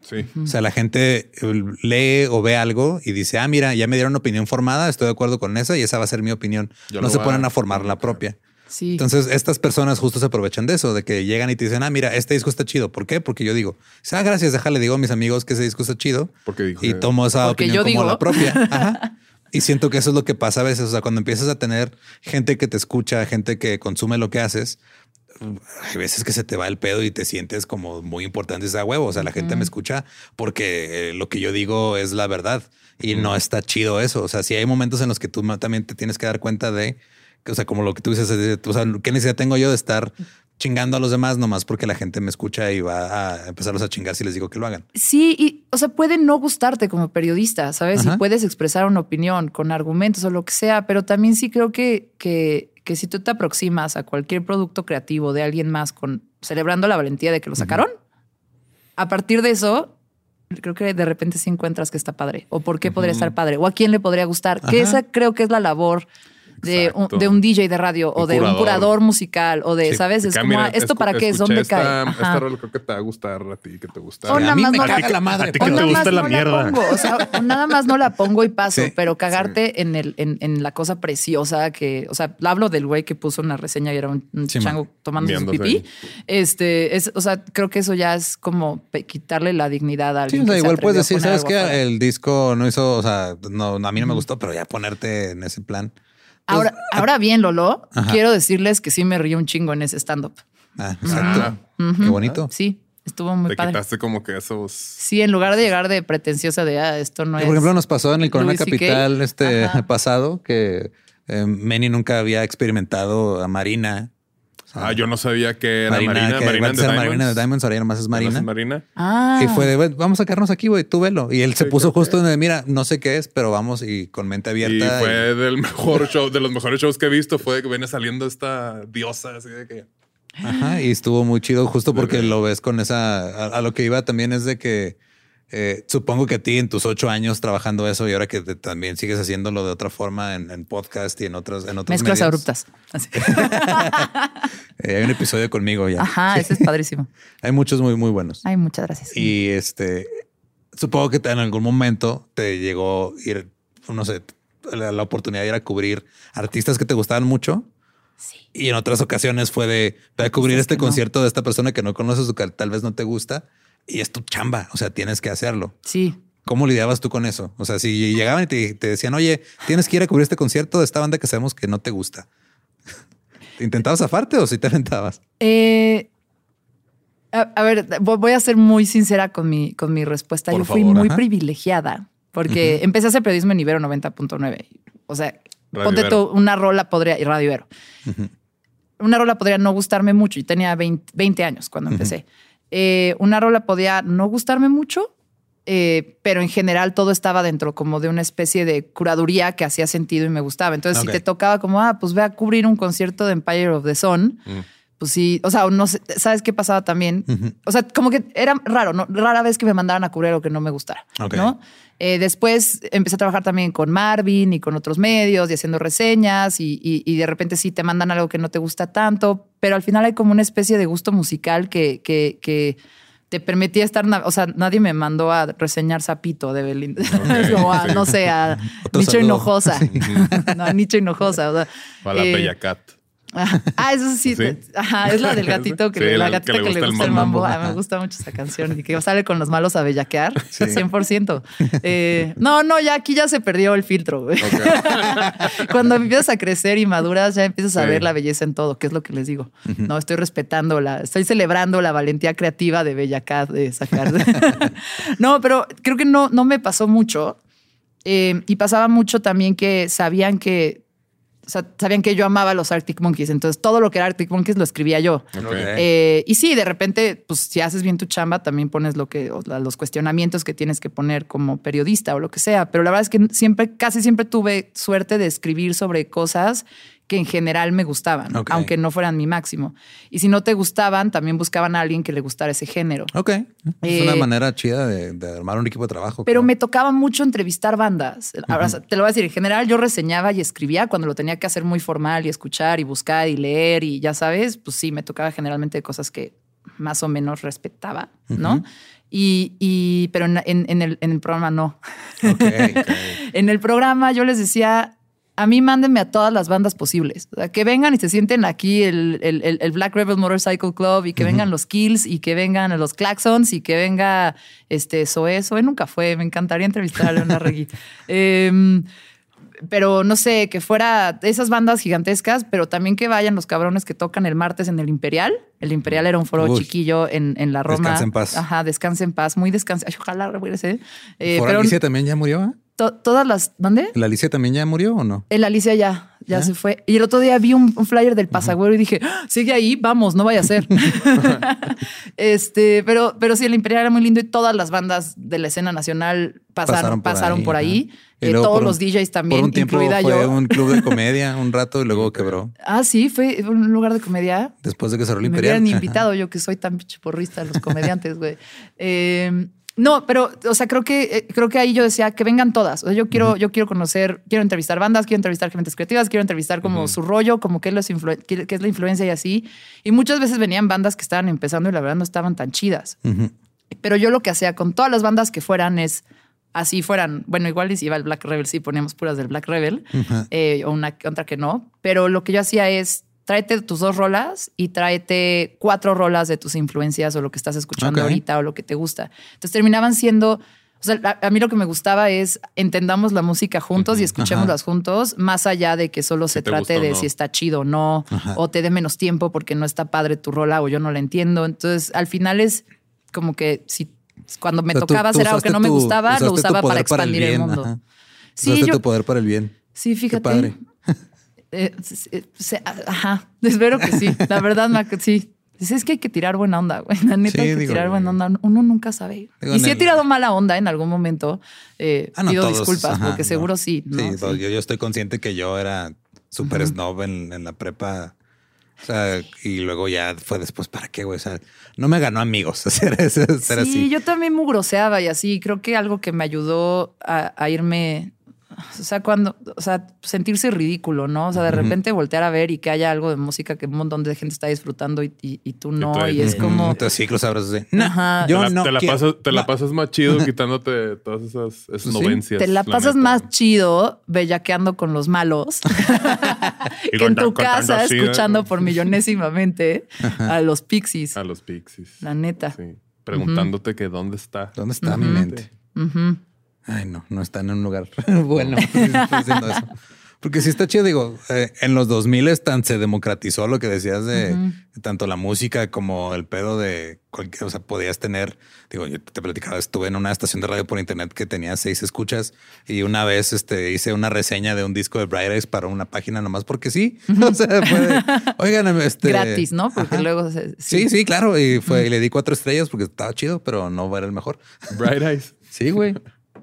Sí. O sea, la gente lee o ve algo y dice, ah, mira, ya me dieron una opinión formada, estoy de acuerdo con esa y esa va a ser mi opinión. Yo no se ponen a a formar la propia. Sí. Entonces, estas personas justo se aprovechan de eso, de que llegan y te dicen, ah, mira, este disco está chido. ¿Por qué? Porque yo digo, ah, gracias, déjale, digo a mis amigos que ese disco está chido Porque dijo y tomo esa Porque opinión yo como digo. la propia. Ajá. Y siento que eso es lo que pasa a veces. O sea, cuando empiezas a tener gente que te escucha, gente que consume lo que haces, hay veces que se te va el pedo y te sientes como muy importante esa huevo. O sea, la gente me escucha porque eh, lo que yo digo es la verdad y no está chido eso. O sea, si hay momentos en los que tú también te tienes que dar cuenta de que, o sea, como lo que tú dices, o sea, ¿qué necesidad tengo yo de estar chingando a los demás nomás porque la gente me escucha y va a empezarlos a chingar si les digo que lo hagan? Sí, y, o sea, puede no gustarte como periodista, ¿sabes? Ajá. Y puedes expresar una opinión con argumentos o lo que sea, pero también sí creo que, que, que si tú te aproximas a cualquier producto creativo de alguien más con celebrando la valentía de que lo sacaron, a partir de eso, creo que de repente sí encuentras que está padre o por qué podría estar padre o a quién le podría gustar, que esa creo que es la labor. De un, de un DJ de radio o de un curador. musical o de, Sí, ¿sabes? Es Acá, como, ah, ¿esto para qué es? ¿Dónde esta, cae? Ajá. Esta rola creo que te va a gustar a ti, que te gusta. O nada a mí más me no caga la- la madre. a ti o que te nada gusta más la no mierda. pongo, o sea, o nada más no la pongo y paso, Sí, pero cagarte en el en, en la cosa preciosa que, o sea, hablo del güey que puso una reseña y era un, chango tomando su pipí. Este, es, o sea, creo que eso ya es como quitarle la dignidad a Sí, o sea, igual puedes decir, ¿sabes qué? El disco no hizo, o sea, no, a mí no me gustó, pero ya ponerte en ese plan. Ahora, Pues, ahora bien, Lolo, Ajá. quiero decirles que sí me río un chingo en ese stand-up. Ah, exacto. Ah, Qué bonito. Sí, estuvo muy te padre. quitaste como que esos. Sí, en lugar de llegar de pretenciosa de ah, esto no Que, es. por ejemplo, nos pasó en el Corona. Capital este Ajá. pasado que eh, Manny nunca había experimentado a Marina. Ah, yo no sabía que era Marina. que Marina, de Diamonds. Marina de Diamonds, ahora ya nomás es ¿Conoces Marina. Marina. Ah, Y fue de, "Ven, vamos a quedarnos aquí, güey, tú velo. Y él se Sí, puso justo donde, mira, no sé qué es, pero vamos y con mente Y abierta. fue y- del mejor show, de los mejores shows que he visto. Fue que viene saliendo esta diosa así de que. Ajá, y estuvo muy chido justo porque lo ves con esa, a, a lo que iba también es de que eh, supongo que a ti en tus ocho años trabajando eso y ahora que te- también sigues haciéndolo de otra forma en, en podcast y en otros, en otros mezclas medios. abruptas. Así. Eh, hay un episodio conmigo ya. Ajá, ese es padrísimo. Hay muchos muy, muy buenos. Ay, muchas gracias. Y este, supongo que en algún momento te llegó ir, no sé, la, la oportunidad de ir a cubrir artistas que te gustaban mucho. Sí. Y en otras ocasiones fue de, voy a cubrir este no. concierto de esta persona que no conoces o que tal vez no te gusta. Y es tu chamba, o sea, tienes que hacerlo. Sí. ¿Cómo lidiabas tú con eso? O sea, si llegaban y te, te decían, oye, tienes que ir a cubrir este concierto de esta banda que sabemos que no te gusta. ¿Te ¿Intentabas zafarte o si te aventabas? Eh, a, a ver, vo- voy a ser muy sincera con mi, con mi respuesta. Por Yo fui muy ajá. privilegiada porque empecé a hacer periodismo en Ibero 90.9. O sea, Radio ponte Ibero. tú, una rola podría, y Radio Ibero. Una rola podría no gustarme mucho y tenía 20, 20 años cuando empecé. Eh, una rola podía no gustarme mucho, eh, pero en general todo estaba dentro como de una especie de curaduría que hacía sentido y me gustaba. Entonces, si te tocaba como, ah, pues ve a cubrir un concierto de Empire of the Sun, Mm. Pues sí, o sea, no sé, ¿sabes qué pasaba también? O sea, como que era raro, ¿no? Rara vez que me mandaran a cubrir algo que no me gustara, ¿no? Eh, después empecé a trabajar también con Marvin y con otros medios y haciendo reseñas y, de repente sí te mandan algo que no te gusta tanto, pero al final hay como una especie de gusto musical que, que, te permitía estar, o sea, nadie me mandó a reseñar Zapito de Belinda, no sé, a Nicho Hinojosa, no, a Nicho Hinojosa. O sea, a la Bella Cat. Ah, eso sí. Ajá, es la del gatito que, la gatita que, le gusta, el mambo. Ah, me gusta mucho esa canción y que sale con los malos a bellaquear. 100%. Eh, no, no, ya aquí ya se perdió el filtro. Cuando empiezas a crecer y maduras, ya empiezas a ver la belleza en todo, que es lo que les digo. No, estoy respetando la, estoy celebrando la valentía creativa de Bellacat de sacar. no, pero creo que no, no me pasó mucho. Eh, y pasaba mucho también que sabían que o sea, sabían que yo amaba los Arctic Monkeys, entonces todo lo que era Arctic Monkeys lo escribía yo. Eh, y sí, de repente, pues si haces bien tu chamba, también pones lo que, los cuestionamientos que tienes que poner como periodista o lo que sea. Pero la verdad es que siempre, casi siempre tuve suerte de escribir sobre cosas que en general me gustaban, aunque no fueran mi máximo. Y si no te gustaban, también buscaban a alguien que le gustara ese género. Ok. es una eh, manera chida de, armar un equipo de trabajo. Pero me tocaba mucho entrevistar bandas. Ahora, te lo voy a decir, en general yo reseñaba y escribía cuando lo tenía que hacer muy formal y escuchar y buscar y leer y ya sabes, pues sí, me tocaba generalmente cosas que más o menos respetaba, ¿no? Y, pero en, el, en, el, programa no. en el programa yo les decía, a mí mándenme a todas las bandas posibles. O sea, que vengan y se sienten aquí el, el, Black Rebel Motorcycle Club y que vengan los Kills y que vengan los Claxons y que venga este Zoe. Zoe nunca fue. Me encantaría entrevistar a Leona Regui. Em, pero no sé, que fuera esas bandas gigantescas, pero también que vayan los cabrones que tocan el martes en el Imperial. El Imperial era un foro chiquillo en, en, la Roma. Descanse en paz. Ajá, descanse en paz, muy descanse. ojalá regrese. Eh, pero Alicia también ya murió. Todas las. ¿Dónde? ¿La Alicia también ya murió o no? El Alicia ya, ya se fue. Y el otro día vi un, flyer del pasagüero y dije, ¡Ah! sigue ahí, vamos, no vaya a ser. este, pero, pero sí, el Imperial era muy lindo y todas las bandas de la escena nacional pasaron, pasaron por ahí. Eh, todos los DJs también, por un tiempo fue un club de comedia un rato y luego quebró. Ah, sí, fue un lugar de comedia. Después de que cerró el Imperial. Me hubieran invitado yo que soy tan porrista de los comediantes, güey. Eh, no, pero, o sea, creo que, eh, creo que ahí yo decía que vengan todas. O sea, yo quiero, yo quiero conocer, quiero entrevistar bandas, quiero entrevistar gentes creativas, quiero entrevistar como su rollo, como qué es, es la influencia y así. Y muchas veces venían bandas que estaban empezando y la verdad no estaban tan chidas. Pero yo lo que hacía con todas las bandas que fueran es así fueran, bueno, igual si iba el Black Rebel, sí poníamos puras del Black Rebel, eh, o una otra que no, pero lo que yo hacía es tráete tus dos rolas y tráete cuatro rolas de tus influencias o lo que estás escuchando ahorita o lo que te gusta. Entonces terminaban siendo, o sea, a, mí lo que me gustaba es entendamos la música juntos y escuchémoslas juntos, más allá de que solo se trate de si está chido o no, o te dé menos tiempo porque no está padre tu rola o yo no la entiendo. Entonces, al final es como que si cuando me tocaba hacer algo que no me gustaba, lo usaba para expandir el, mundo. Sí, yo, tu poder para el bien. Sí, fíjate. Eh, ajá, espero que sí. La verdad, sí. Es que hay que tirar buena onda, güey. La neta hay que tirar buena onda. Uno nunca sabe. y si he tirado mala onda en algún momento, eh, ah, pido disculpas, porque seguro sí. Sí, Yo, yo, estoy consciente que yo era súper snob en, la prepa. O sea, y luego ya fue después, ¿para qué, güey? O sea, no me ganó amigos hacer, sí, yo también mugroseaba y así. Creo que algo que me ayudó a irme o sea, cuando, o sea, sentirse ridículo, ¿no? O sea, de repente voltear a ver y que haya algo de música que un montón de gente está disfrutando y, tú no, y, es como... Te ciclos abrazos de... yo te la, no te la, pasas, te la pasas más chido quitándote todas esas, esas novencias. Te la, pasas más chido bellaqueando con los malos que en tu casa escuchando por millonésimamente a los pixies. A los pixies. La neta. Sí. Preguntándote que dónde está. ¿Dónde está mi mente? Ay, no, no está en un lugar bueno. eso. Porque si está chido, digo, eh, en los 2000 tan se democratizó lo que decías de, tanto la música como el pedo de cualquier, o sea, podías tener, digo, yo te platicaba, estuve en una estación de radio por internet que tenía seis escuchas y una vez este, hice una reseña de un disco de Bright Eyes para una página nomás porque sí. O sea, fue, oigan, este... Gratis, ¿no? Porque luego... sí. sí, claro. Y fue, y le di cuatro estrellas porque estaba chido, pero no era el mejor. Bright Eyes. Sí, güey.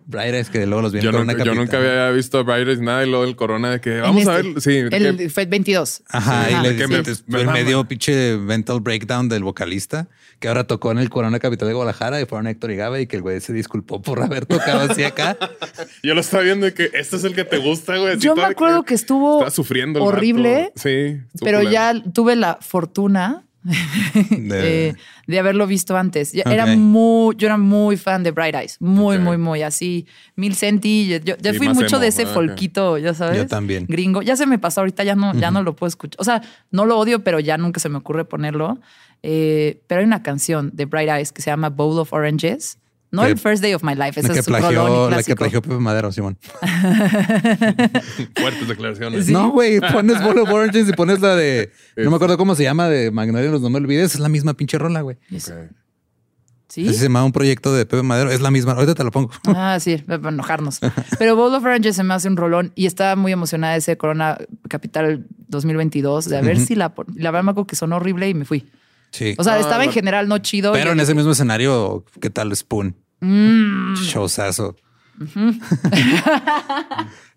Bright Eyes, que luego los vi en Yo, Corona nunca, yo nunca había visto Bright Eyes nada y luego el Corona de que En vamos a este. ver. Sí, El, que- fue el 22. Ajá, y le, que me, me- me me mama. dio pinche mental breakdown del vocalista que ahora tocó en el Corona Capital de Guadalajara y fueron Héctor y Gabe y que el güey se disculpó por haber tocado así acá. yo lo estaba viendo de que este es el que te gusta, güey. Yo me acuerdo que estuvo estaba sufriendo. horrible. Sí. estuvo pero culero. ya tuve la fortuna De- eh, de haberlo visto antes. Era muy, yo era muy fan de Bright Eyes, muy, muy, muy así. Mil Centi, yo, fui mucho emo, de ese folquito, ya sabes. Yo también. Gringo. Ya se me pasó ahorita, ya no, ya no lo puedo escuchar. O sea, no lo odio, pero ya nunca se me ocurre ponerlo. Eh, pero hay una canción de Bright Eyes que se llama Bowl of Oranges. No Que- el First Day of My Life, ese la que es su rolón plagió, la que plagió Pepe Madero, Simón. Fuertes declaraciones. Sí. No, güey, pones Bowl of Oranges y pones la de. No me acuerdo cómo se llama, de Magnolia, no me olvides. Es la misma pinche rola, güey. Es- Ok. ¿Sí? Así se llama un proyecto de Pepe Madero. Es la misma. Ahorita te lo pongo. Ah, sí, para enojarnos. Pero Bowl of Oranges se me hace un rolón y estaba muy emocionada de ese Corona Capital 2022, de a ver si la... La verdad me acuerdo que sonó horrible y me fui. Sí. O sea, Ah, estaba en la- general no chido. Pero y- en ese mismo escenario, ¿qué tal Spoon? Mm, Showzazo.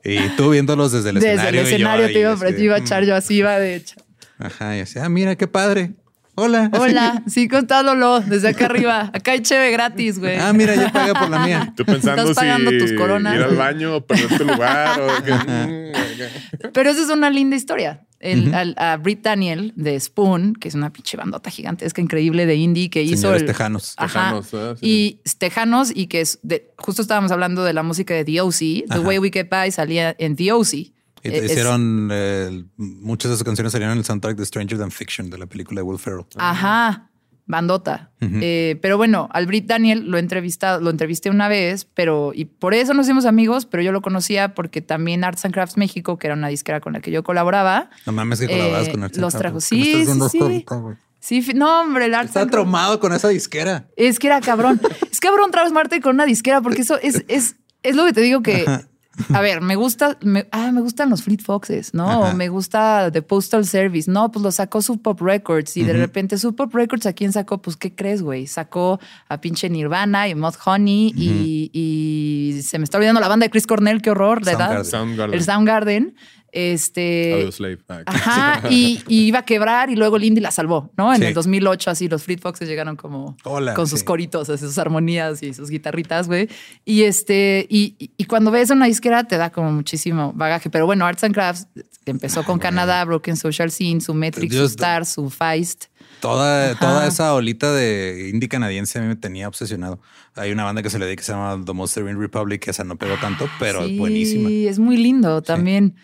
y tú viéndolos desde el desde el escenario. y yo escenario te iba, así te de, iba a echar yo así, iba de hecho. Ajá, y así, ah, mira qué padre. Hola. Hola, sí, contándolo desde acá arriba. Acá hay cheve gratis, güey. Ah, mira, ya paga por la mía. Tú pensando Estás pagando si tus coronas. ir al baño o perder tu lugar o que, mm. Pero esa es una linda historia. El, al- a Britt Daniel de Spoon, que es una pinche bandota gigantesca, increíble de indie que hizo. Señores el- tejanos. Ajá. Tejanos, ¿eh? Sí. Y Tejanos, y que es de, justo estábamos hablando de la música de The OC. The. Way We Get By salía en The OC. Y Eh, te es- hicieron eh, muchas de sus canciones salieron en el soundtrack de Stranger Than Fiction de la película de Will Ferrell. Ajá, bandota. Eh, pero bueno, al Brit Daniel lo he entrevistado, lo entrevisté una vez, pero y por eso nos hicimos amigos, pero yo lo conocía porque también Arts and Crafts México, que era una disquera con la que yo colaboraba, No mames que colaboras eh, con Arts and los trajo. ¿Qué me Sí, sí, sí. Sí, no, hombre, el Arts Está and Crafts- traumado con esa disquera. Es que era cabrón. es cabrón Travis Marte con una disquera, porque eso es, es, es lo que te digo que. A ver, me gusta, me, ah, me gustan los Fleet Foxes, ¿no? Me gusta The Postal Service, no, pues lo sacó Sub Pop Records y de repente Sub Pop Records, ¿a quién sacó? Pues, ¿qué crees, güey? Sacó a pinche Nirvana y Mod Honey y, y se me está olvidando la banda de Chris Cornell, qué horror, de edad. Soundgarden. Soundgarden. El Soundgarden. Este. Audioslave. Ah, Ajá, y, y iba a quebrar y luego el indie la salvó, ¿no? En Sí. el 2008 así los Fleet Foxes llegaron como Hola, con sus sí. coritos, así, sus armonías y sus guitarritas, güey. Y este y, y- cuando ves una disquera te da como muchísimo bagaje, pero bueno, Arts and Crafts empezó con Canadá, Broken Social Scene, su Metric, su Star, su Feist. Toda, Ajá. toda esa olita de indie canadiense a mí me tenía obsesionado. Hay una banda que se le dedica que se llama The Most Serene Republic, que esa no pegó tanto, pero Sí, es buenísima. es muy lindo también.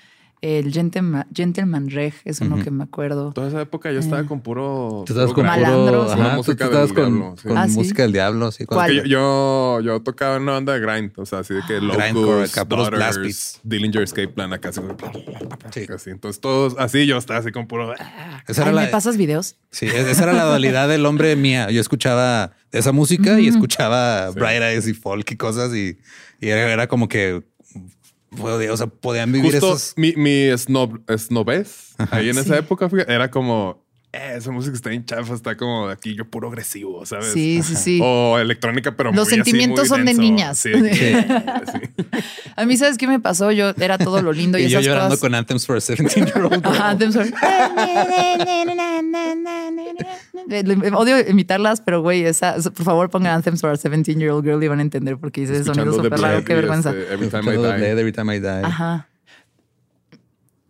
El Gentleman, Gentleman Reg es uno que me acuerdo. Toda esa época yo estaba con puro. Tú estabas con puro, ajá, tú, música tú estabas del con, diablo, sí. con Ah, ¿sí? música del diablo, sí. ¿Cuál? Yo, yo, yo tocaba en una banda de grind, o sea, así de que puros blast Daughters, beats. Dillinger Escape Plan, acá así, Sí. así. Entonces todos, así yo estaba así con puro. Esa era Ay, ¿Me la, pasas videos? sí, esa era la dualidad del hombre mía. Yo escuchaba esa música y escuchaba Bright Eyes y folk y cosas y, y era, era como que o sea, podían vivir Justo esos. mi, mi snob, snobez ahí en Sí. esa época fíjate, era como, eh, esa música está en chafa, está como aquí yo puro agresivo, ¿sabes? Sí, sí, sí. O electrónica, pero Los muy así, sentimientos muy son de denso. niñas. Sí, Sí. sí. A mí, ¿sabes qué me pasó? Yo era todo lo lindo y, Y yo esas llorando cosas. con Anthems for a 17-year-old. Ajá, them sorry. Eh, le- Odio imitarlas, pero güey, esa, por favor pongan Anthems for a 17 year old girl y van a entender porque dice ese sonido Escuchando The súper raro, qué vergüenza. este, Every time I die. Every Time I Die. Ajá.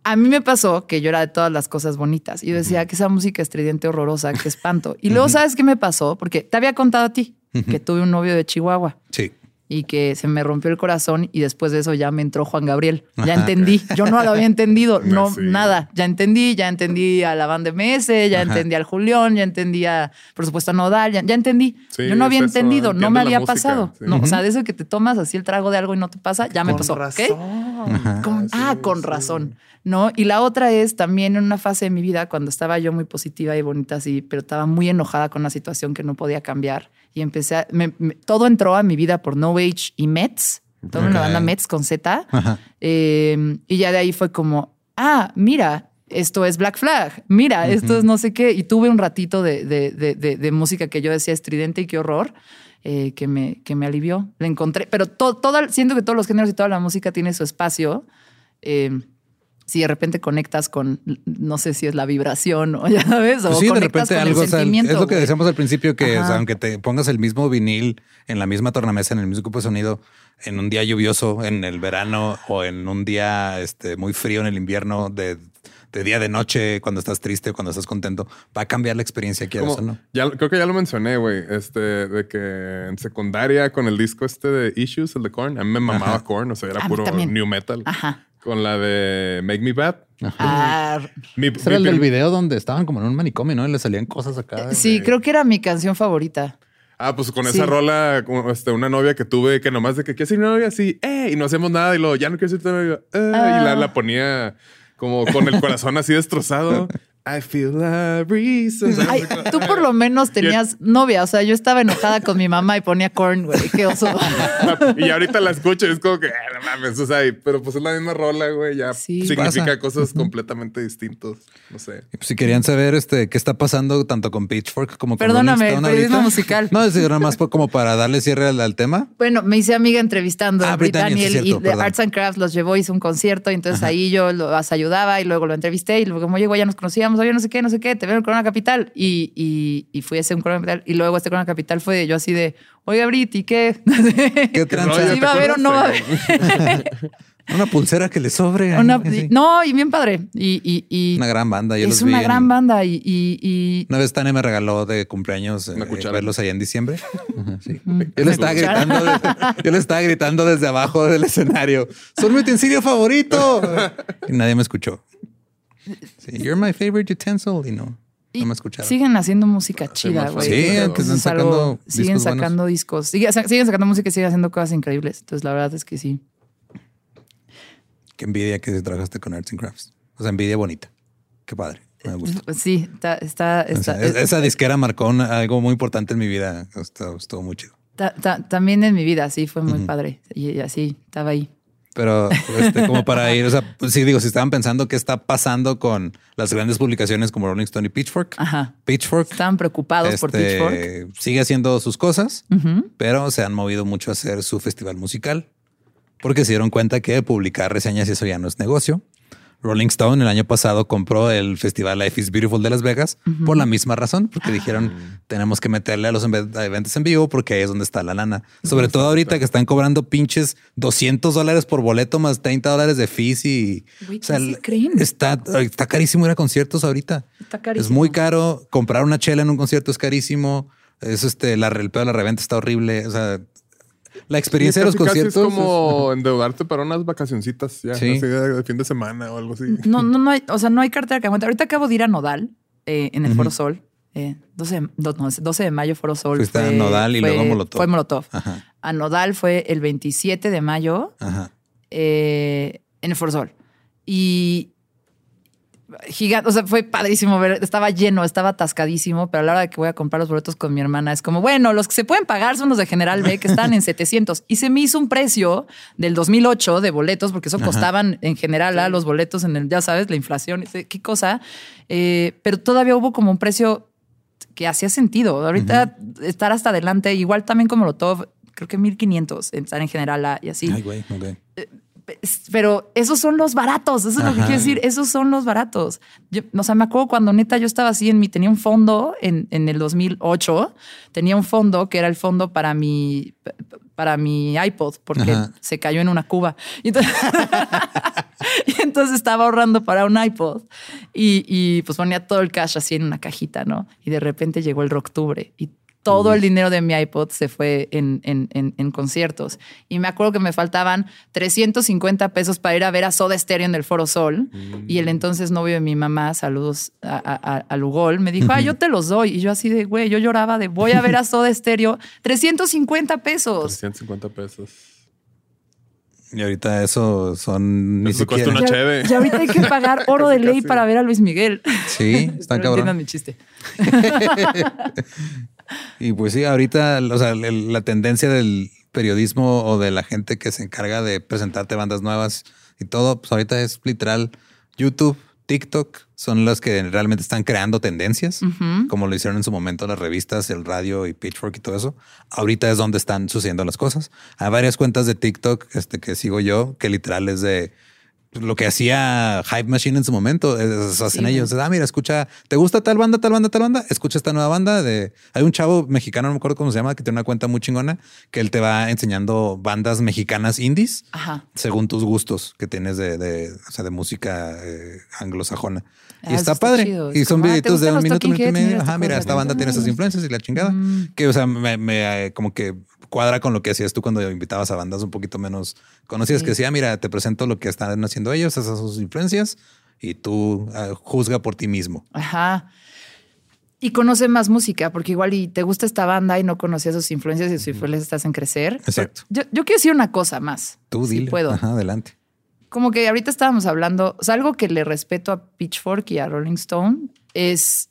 A mí me pasó que yo era de todas las cosas bonitas y yo decía que esa música estridente horrorosa, qué espanto. Y luego, ¿sabes qué me pasó? Porque te había contado a ti que tuve un novio de Chihuahua Sí. Y que se me rompió el corazón y después de eso ya me entró Juan Gabriel. Ya entendí. Yo no lo había entendido, no Sí. nada. Ya entendí, ya entendí a la banda MS, ya Ajá. entendí al Julián, ya entendí a, por supuesto, a Nodal, ya, ya entendí. Sí, Yo no había eso, entendido, no me había música, pasado. sí. No, o sea, de eso que te tomas así el trago de algo y no te pasa, ya me pasó. ¿ok? Con- ah, con razón. ¿No? Y la otra es también en una fase de mi vida cuando estaba yo muy positiva y bonita así, pero estaba muy enojada con una situación que no podía cambiar. Y empecé a, me- me- todo entró a mi vida por No Age y Mets, toda una Ok. banda Mets con Z. Eh, y ya de ahí fue como, ah, mira, esto es Black Flag, mira, esto es no sé qué. Y tuve un ratito de, de- de- de- de música que yo decía estridente y qué horror. eh, que, me, que me alivió. Le encontré, pero todo, siento que todos los géneros y toda la música tiene su espacio. Eh, si de repente conectas con, no sé si es la vibración o ya sabes, o pues sí, conectas de repente con algo, el sentimiento. es lo que decíamos al principio, que o sea, aunque te pongas el mismo vinil en la misma tornamesa, en el mismo grupo de sonido, en un día lluvioso, en el verano o en un día este, muy frío en el invierno, de, de día de noche, cuando estás triste, cuando estás contento, va a cambiar la experiencia, quieras Como- o no. ya, creo que ya lo mencioné, güey. Este, de que en secundaria con el disco este de Issues, el de Korn, a mí me mamaba Ajá. Korn, o sea, era A puro new metal. Ajá. Con la de Make Me Bad. Ah, Mi, Ese era el mi del video donde estaban como en un manicomio, ¿no? Y le salían cosas acá. sí, creo que era mi canción favorita. Ah, pues con Sí. esa rola, como, este, una novia que tuve que nomás de que quiero ser mi novia, así, eh, y no hacemos nada, y luego ya no quiero ser tu novia, eh, Ah. y la, la ponía como con el corazón así destrozado. I feel a reason. Ay, tú por lo menos tenías novia. O sea, yo estaba enojada con mi mamá y ponía corn, güey. Qué oso. y ahorita la escucho y es como que, "Ah, no mames, o sea, pero pues es la misma rola, güey, ya Sí. significa Pasa. cosas completamente distintas. No sé. Y, pues, si querían saber este qué está pasando tanto con Pitchfork como con Perdóname, Stone periodismo musical. No, es nada más como para darle cierre al, al tema. Bueno, me hice amiga entrevistando Ah, a Brit Daniel cierto, y de perdón. Arts and Crafts los llevó, hizo un concierto y entonces ahí yo los ayudaba y luego lo entrevisté y luego como llegó ya nos conocíamos, oye, no sé qué, no sé qué, te veo en Corona Capital y, y, y fui a ese un Corona Capital y luego este Corona Capital fue yo así de, oiga Brit, ¿y qué? ¿Qué tranza? ¿Sí va a haber o no va a haber? Una pulsera que le sobre. Una- no, y bien padre. Y, y, y Una gran banda. Yo es los vi una en- gran banda y, y, y- Una vez Tania me regaló de cumpleaños Una eh, verlos allá en diciembre. Ajá, sí. Mm. Yo le estaba gritando, yo le estaba gritando desde abajo del escenario. Son mi utensilio favorito. Y nadie me escuchó. Sí, You're my favorite utensil. Y no, y no me escucharon. siguen haciendo música chida, güey. Sí, que están es algo- sacando siguen discos buenos. sacando discos. Sigue- sa- siguen sacando música y siguen haciendo cosas increíbles. Entonces, la verdad es que sí. Qué envidia que trabajaste con Arts and Crafts. O sea, envidia bonita. Qué padre. Me gusta. Pues Sí, está, está, O está- sea, es- esa disquera marcó una- algo muy importante en mi vida. Estuvo, estuvo muy chido. ta- ta- también en mi vida, sí, fue muy padre. Y, y así, estaba ahí. Pero este, como para ir, o sea, pues sí digo, si estaban pensando qué está pasando con las grandes publicaciones como Rolling Stone y Pitchfork, Ajá. Pitchfork Estaban preocupados por este, Pitchfork. sigue haciendo sus cosas, pero se han movido mucho a hacer su festival musical porque se dieron cuenta que publicar reseñas y eso ya no es negocio. Rolling Stone el año pasado compró el festival Life is Beautiful de Las Vegas por la misma razón, porque dijeron tenemos que meterle a los eventos en vivo porque ahí es donde está la lana. Sobre todo ahorita que están cobrando pinches 200 dólares por boleto más 30 dólares de fees y Güey, ¿qué se creen? está, está carísimo ir a conciertos ahorita. Está Es carísimo. muy caro. Comprar una chela en un concierto es carísimo. Es este, la, el pedo de la reventa está horrible. O sea, la experiencia de los casi conciertos. Es como endeudarte para unas vacacioncitas ya, Sí. así de, de fin de semana o algo así. No, no, no hay, o sea, no hay cartera que aguante. Ahorita acabo de ir a Nodal eh, en el Foro Sol. Eh, 12, de- do- no, 12 de mayo, Foro Sol. Fuiste a Nodal y fue- luego Molotov. Fue Molotov. Ajá, A Nodal fue el 27 de mayo ajá. eh, en el Foro Sol. Y gigante, o sea, fue padrísimo ver, estaba lleno, estaba atascadísimo, pero a la hora de que voy a comprar los boletos con mi hermana es como, bueno, los que se pueden pagar son los de General B, que están en 700. Y se me hizo un precio del 2008 de boletos, porque eso Ajá. costaban en general a los boletos en el, ya sabes, la inflación, qué cosa. Eh, pero todavía hubo como un precio que hacía sentido. Ahorita estar hasta adelante, igual también como lo todo, creo que 1500 en estar en general A y así. Ay, güey, ok. Pero esos son los baratos, eso es lo que quiero decir, esos son los baratos. Yo, o sea, me acuerdo cuando neta yo estaba así en mi, tenía un fondo en, en el 2008, tenía un fondo que era el fondo para mi, para mi iPod, porque Ajá. se cayó en una cuba. Y entonces, y entonces estaba ahorrando para un iPod y, y, pues ponía todo el cash así en una cajita, ¿no? Y de repente llegó el Rocktubre y todo el dinero de mi iPod se fue en, en- en- en conciertos. Y me acuerdo que me faltaban 350 pesos para ir a ver a Soda Stereo en el Foro Sol. Y el entonces novio de mi mamá, saludos a, a, Lugol, me dijo, ah, yo te los doy. Y yo así de, güey, yo lloraba de, voy a ver a Soda Stereo, 350 pesos. 350 pesos. Y ahorita eso son ni Eso cuesta siquiera. una Ya- cheve. Y ahorita hay que pagar oro de ley casi. para ver a Luis Miguel. Sí, está Espero entiendan cabrón. mi chiste. Y pues sí, ahorita, o sea, la tendencia del periodismo o de la gente que se encarga de presentarte bandas nuevas y todo, pues ahorita es literal YouTube, TikTok son las que realmente están creando tendencias, como lo hicieron en su momento las revistas, el radio y Pitchfork y todo eso. Ahorita es donde están sucediendo las cosas. Hay varias cuentas de TikTok este, que sigo yo, que literal es de lo que hacía Hype Machine en su momento, es, hacen ellos. Ah, mira, escucha, ¿te gusta tal banda, tal banda, tal banda? Escucha esta nueva banda de... Hay un chavo mexicano, no me acuerdo cómo se llama, que tiene una cuenta muy chingona, que él te va enseñando bandas mexicanas indies según tus gustos que tienes de, de, o sea, de música eh, anglosajona. Y ah, está, padre. Y son ah, videitos de un minuto, minuto y medio. Ajá, mira, esta banda tiene esas influencias y la chingada. Mm. Que, o sea, me, me eh, como que cuadra con lo que hacías tú cuando invitabas a bandas un poquito menos conocidas, que decía, mira, te presento lo que están haciendo ellos, esas son sus influencias, y tú ah, juzga por ti mismo. Ajá. Y conoce más música, porque igual y te gusta esta banda y no conocías sus influencias y sus influencias te hacen crecer. Exacto. Yo, quiero decir una cosa más. Tú si puedo. Ajá, adelante. Como que ahorita estábamos hablando, o sea, algo que le respeto a Pitchfork y a Rolling Stone es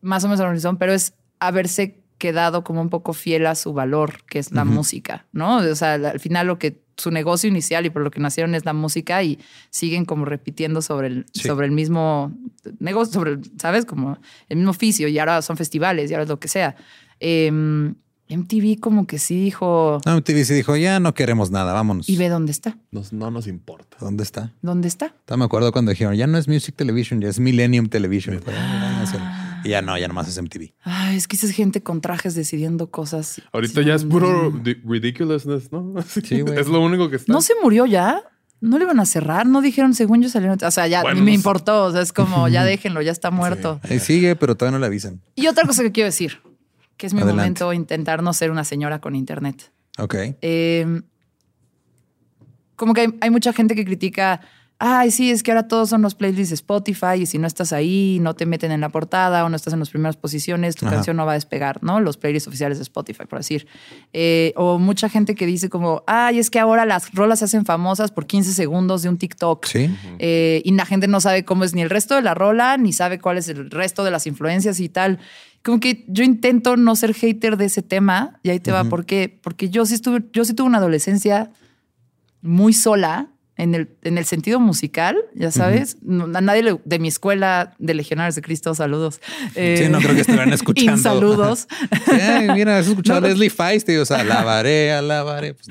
más o menos a Rolling Stone, pero es haberse quedado como un poco fiel a su valor, que es la música, ¿no? O sea, al final lo que su negocio inicial y por lo que nacieron es la música y siguen como repitiendo sobre el, sobre el mismo negocio, sobre, ¿sabes? Como el mismo oficio y ahora son festivales y ahora es lo que sea. Em, MTV como que sí dijo... No, MTV sí dijo, ya no queremos nada, vámonos. Y ve dónde está. no nos importa. ¿Dónde está? ¿Dónde está? me acuerdo cuando dijeron, ya no es Music Television, ya es Millennium Television. Y ya no, ya nomás es MTV. Ay, es que esa es gente con trajes decidiendo cosas. Ahorita ya es puro ridiculousness, ¿no? Sí, güey. Es lo único que está. ¿No se murió ya? ¿No le iban a cerrar? No dijeron, según yo salieron. O sea, ya ni me importó. O sea, es como, ya déjenlo, ya está muerto. Ahí sigue, pero todavía no le avisan. Y otra cosa que quiero decir, que es mi momento intentar no ser una señora con internet. Ok. Eh, como que hay mucha gente que critica ay, sí, es que ahora todos son los playlists de Spotify y si no estás ahí, no te meten en la portada o no estás en las primeras posiciones, tu canción no va a despegar, ¿no? Los playlists oficiales de Spotify, por decir. Eh, o mucha gente que dice como, ay, es que ahora las rolas se hacen famosas por 15 segundos de un TikTok. Sí. Eh, y la gente no sabe cómo es ni el resto de la rola, ni sabe cuál es el resto de las influencias y tal. Como que yo intento no ser hater de ese tema y ahí te va. ¿Por qué? Porque yo sí, estuve, yo sí tuve una adolescencia muy sola en el, en el sentido musical, ya sabes. a nadie de mi escuela de Legionarios de Cristo, saludos. sí, no creo que estuvieran escuchando. saludos. mira, has escuchado a Leslie Feist y, o sea, alabaré, alabaré. Pues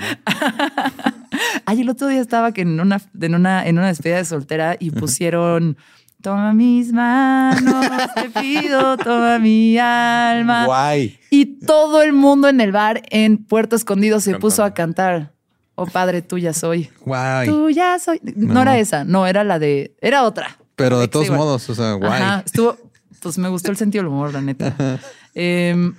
Ay, el otro día estaba que en una, en una, en una despedida de soltera y pusieron. Toma mis manos, te pido, toma mi alma. Guay. Y todo el mundo en el bar en Puerto Escondido se puso a cantar. Oh padre, tuya soy. Guay. Tuya soy. No. era esa, no, era la de. Era otra. Pero de todos modos, o sea, guay. estuvo. Pues me gustó el sentido del humor, la neta. Em,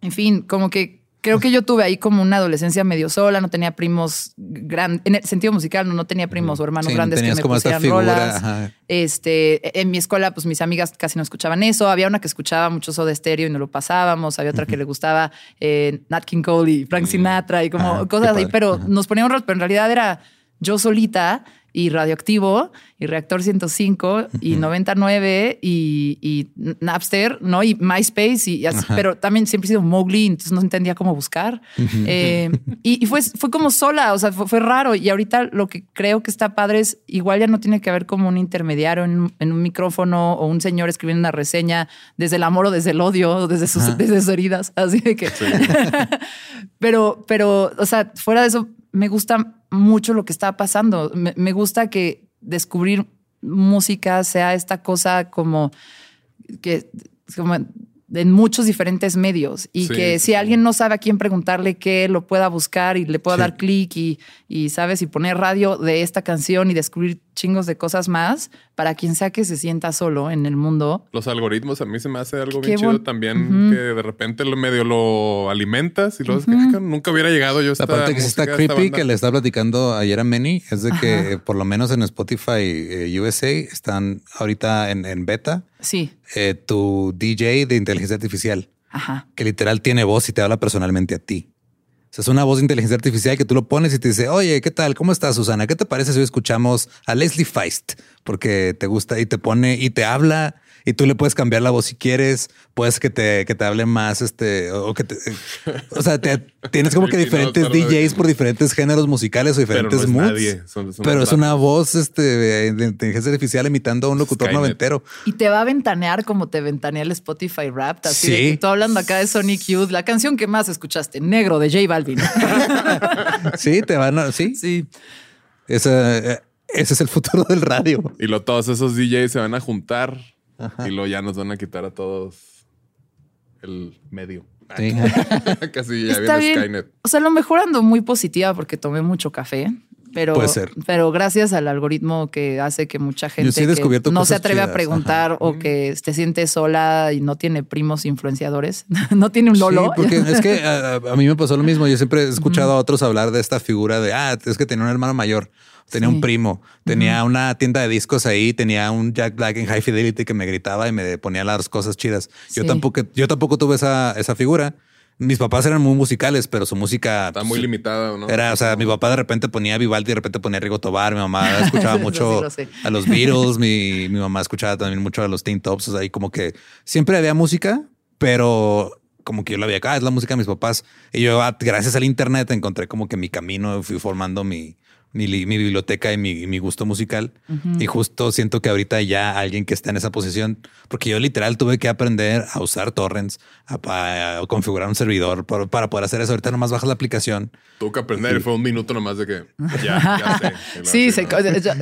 en fin, como que creo que yo tuve ahí como una adolescencia medio sola, no tenía primos grandes, en el sentido musical, no, tenía primos o hermanos grandes que me pusieran rolas. Este, en mi escuela, pues mis amigas casi no escuchaban eso. Había una que escuchaba mucho eso de estéreo y no lo pasábamos. Había otra que le gustaba eh, Nat King Cole y Frank. Sinatra y como cosas así, pero nos ponían rol, pero en realidad era yo solita y Radioactivo y Reactor 105 y 99 y, y, Napster, ¿no? Y MySpace y así, pero también siempre he sido Mowgli, entonces no entendía cómo buscar. Eh, y, fue, fue como sola, o sea, fue, raro. Y ahorita lo que creo que está padre es, igual ya no tiene que haber como un intermediario en, un micrófono o un señor escribiendo una reseña desde el amor o desde el odio, desde sus, desde sus heridas, así de que... pero, pero, o sea, fuera de eso, me gusta mucho lo que está pasando. Me, gusta que descubrir música sea esta cosa como que como en muchos diferentes medios y que si alguien no sabe a quién preguntarle qué, lo pueda buscar y le pueda dar clic y, y, sabes, y poner radio de esta canción y descubrir chingos de cosas más para quien sea que se sienta solo en el mundo. Los algoritmos a mí se me hace algo bien chido también que de repente lo medio lo alimentas y luego nunca hubiera llegado yo a esta parte que está creepy que le está platicando ayer a Manny es de que por lo menos en Spotify eh, USA están ahorita en, en beta. Sí. Eh, tu DJ de inteligencia artificial. Ajá. Que literal tiene voz y te habla personalmente a ti es una voz de inteligencia artificial que tú lo pones y te dice, oye, ¿qué tal? ¿Cómo estás, Susana? ¿Qué te parece si hoy escuchamos a Leslie Feist? Porque te gusta y te pone y te habla y tú le puedes cambiar la voz si quieres, puedes que te, que te hable más, este, o que te, o sea, tienes como que diferentes DJs por diferentes géneros musicales o diferentes pero moods. pero es una voz este, de inteligencia artificial imitando a un locutor noventero. Y te va a ventanear como te ventanea el Spotify Rap. Así sí. de hablando acá de Sonic Youth, la canción que más escuchaste, Negro de J Balvin. sí, te van a, sí. Sí. Ese, ese es el futuro del radio. Y lo, todos esos DJs se van a juntar y luego ya nos van a quitar a todos el medio. Casi ya viene Skynet. O sea, lo mejor ando muy positiva porque tomé mucho café. Pero, Puede ser. pero gracias al algoritmo que hace que mucha gente no se atreve a preguntar o que se siente sola y no tiene primos influenciadores, no tiene un lolo. Sí, porque es que a, mí me pasó lo mismo. Yo siempre he escuchado a otros hablar de esta figura de, ah, es que tenía un hermano mayor tenía un primo, tenía una tienda de discos ahí, tenía un Jack Black en High Fidelity que me gritaba y me ponía las cosas chidas. Yo tampoco, yo tampoco tuve esa, esa figura. Mis papás eran muy musicales, pero su música está muy limitada, ¿no? Era, o sea, mi papá de repente ponía Vivaldi, de repente ponía Rigo Tobar, mi mamá escuchaba mucho a los Beatles, mi, mi, mamá escuchaba también mucho a los Teen Tops, o sea, ahí como que siempre había música, pero como que yo la veía acá, ah, es la música de mis papás. Y yo, ah, gracias al internet, encontré como que mi camino, fui formando mi, mi, biblioteca y mi, gusto musical. Y justo siento que ahorita ya alguien que está en esa posición, porque yo literal tuve que aprender a usar torrents, a, configurar un servidor para, poder hacer eso. Ahorita nomás bajas la aplicación. Tuve que aprender y fue un minuto nomás de que ya, sé. sí,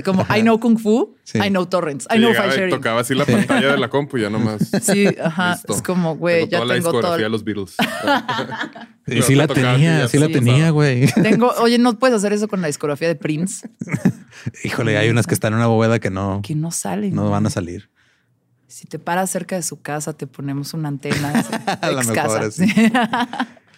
como I know Kung Fu, I know torrents, I know file sharing. Tocaba así la pantalla de la compu y ya nomás. Sí, ajá. Es como, güey, ya toda tengo la discografía de los Beatles. y sí la tenía, sí la tenía, güey. Tengo, oye, no puedes hacer eso con la discografía de Prince. Híjole, hay unas que están en una bóveda que no. Que no salen. No van a salir. Si te paras cerca de su casa, te ponemos una antena. ex casa.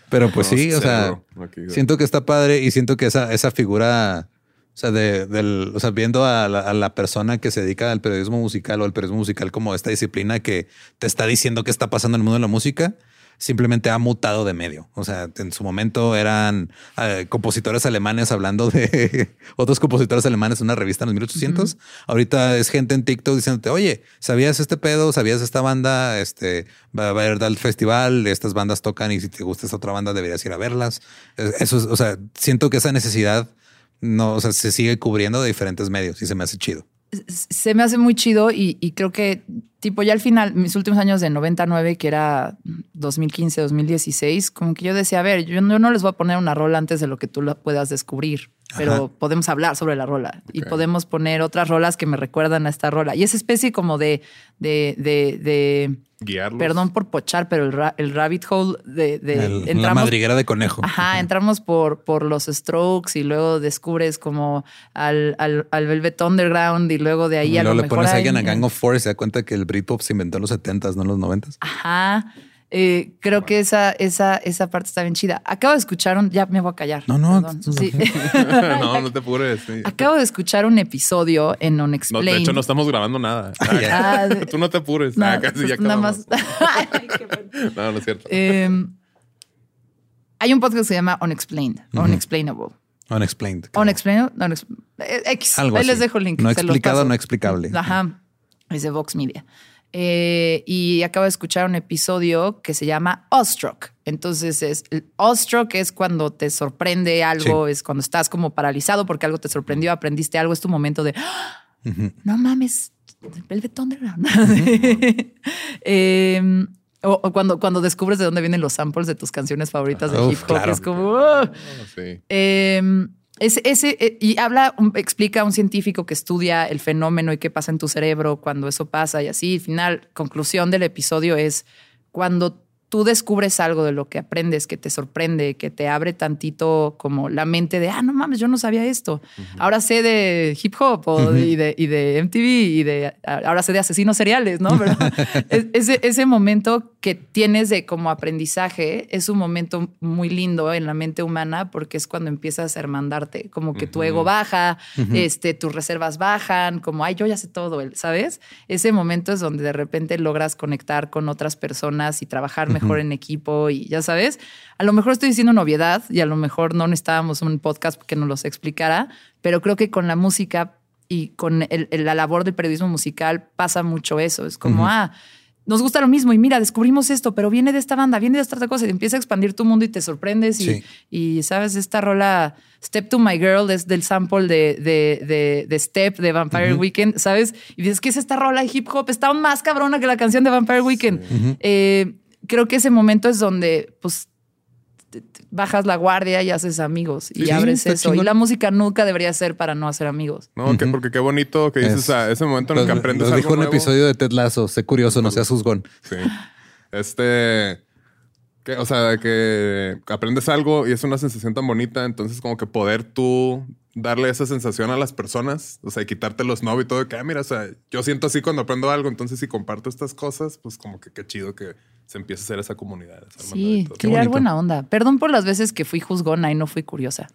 Pero pues sí, o sea, siento que está padre y siento que esa, esa figura, o sea, de, del, o sea, viendo a la, a la, persona que se dedica al periodismo musical o al periodismo musical como esta disciplina que te está diciendo qué está pasando en el mundo de la música, simplemente ha mutado de medio. O sea, en su momento eran eh, compositores alemanes hablando de otros compositores alemanes en una revista en los 1800. Ahorita es gente en TikTok diciéndote, oye, ¿sabías este pedo? ¿Sabías esta banda? Este va a haber tal festival, estas bandas tocan y si te gusta esta otra banda deberías ir a verlas. Eso es, o sea, siento que esa necesidad no, o sea, se sigue cubriendo de diferentes medios y se me hace chido se me hace muy chido y, creo que, tipo, ya al final, mis últimos años de 99, que era 2015, 2016, como que yo decía, a ver, yo no, les voy a poner una rola antes de lo que tú la puedas descubrir, pero podemos hablar sobre la rola y podemos poner otras rolas que me recuerdan a esta rola. Y esa especie como de, de, de Perdón por pochar, pero el, rabbit hole de, entramos, la madriguera de conejo. Ajá, entramos por, por los Strokes y luego descubres como al, al, Velvet Underground y luego de ahí y a lo le pones a alguien a Gang of Four y se da cuenta que el Britpop se inventó en los 70s, no en los 90s. Ajá. Eh, creo que esa, esa, esa parte está bien chida. Acabo de escuchar un. Ya me voy a callar. No, no. no, no te apures. Acabo de escuchar un episodio en Unexplained. No, de hecho, no estamos grabando nada. Ah, Tú no te apures. No, ah, casi ya nada más. no, no es cierto. Em, hay un podcast que se llama Unexplained, Unexplainable. Unexplained. Unexplained. Eh, X. Ahí les dejo el link. No explicado, no explicable. Ajá. Es de Vox Media. Eh, y acabo de escuchar un episodio que se llama Awestruck. Entonces, es, Awestruck es cuando te sorprende algo, es cuando estás como paralizado porque algo te sorprendió, aprendiste algo, es tu momento de, ¡Ah! no mames, Velvet Underground. Em, o, cuando, cuando descubres de dónde vienen los samples de tus canciones favoritas de hip hop, es como... Oh, sí. Em, ese, eh, y habla, explica a un científico que estudia el fenómeno y qué pasa en tu cerebro cuando eso pasa y así. Al final, conclusión del episodio es cuando tú descubres algo de lo que aprendes que te sorprende, que te abre tantito como la mente de, ah, no mames, yo no sabía esto. Ahora sé de hip hop y, de, y, de, MTV y de, ahora sé de asesinos seriales, ¿no? Pero ese, ese momento que tienes de como aprendizaje es un momento muy lindo en la mente humana porque es cuando empiezas a hermandarte, como que tu ego baja, este, tus reservas bajan, como, ay, yo ya sé todo, ¿sabes? Ese momento es donde de repente logras conectar con otras personas y trabajar mejor en equipo y ya sabes, a lo mejor estoy diciendo novedad y a lo mejor no necesitábamos un podcast que nos los explicara, pero creo que con la música y con la labor del periodismo musical pasa mucho eso. Es como, ah, nos gusta lo mismo y mira, descubrimos esto, pero viene de esta banda, viene de esta otra cosa y empieza a expandir tu mundo y te sorprendes. Y, sabes, esta rola Step to My Girl es del sample de, de, de, Step de Vampire Weekend, ¿sabes? Y dices, ¿qué es esta rola de hip hop? Está más cabrona que la canción de Vampire Weekend. Eh, creo que ese momento es donde, pues, bajas la guardia y haces amigos y abres eso. Y la música nunca debería ser para no hacer amigos. No, porque qué bonito que dices a ese momento en el que aprendes. Lo dijo un episodio de Ted Lasso, sé curioso, no seas juzgón. Sí. Este. Que, o sea, que aprendes algo y es una sensación tan bonita, entonces como que poder tú darle esa sensación a las personas, o sea, y quitarte los no y todo, que, ah, mira, o sea, yo siento así cuando aprendo algo, entonces si comparto estas cosas, pues como que qué chido que se empiece a hacer esa comunidad. Sí, crear buena onda. Perdón por las veces que fui juzgona y no fui curiosa.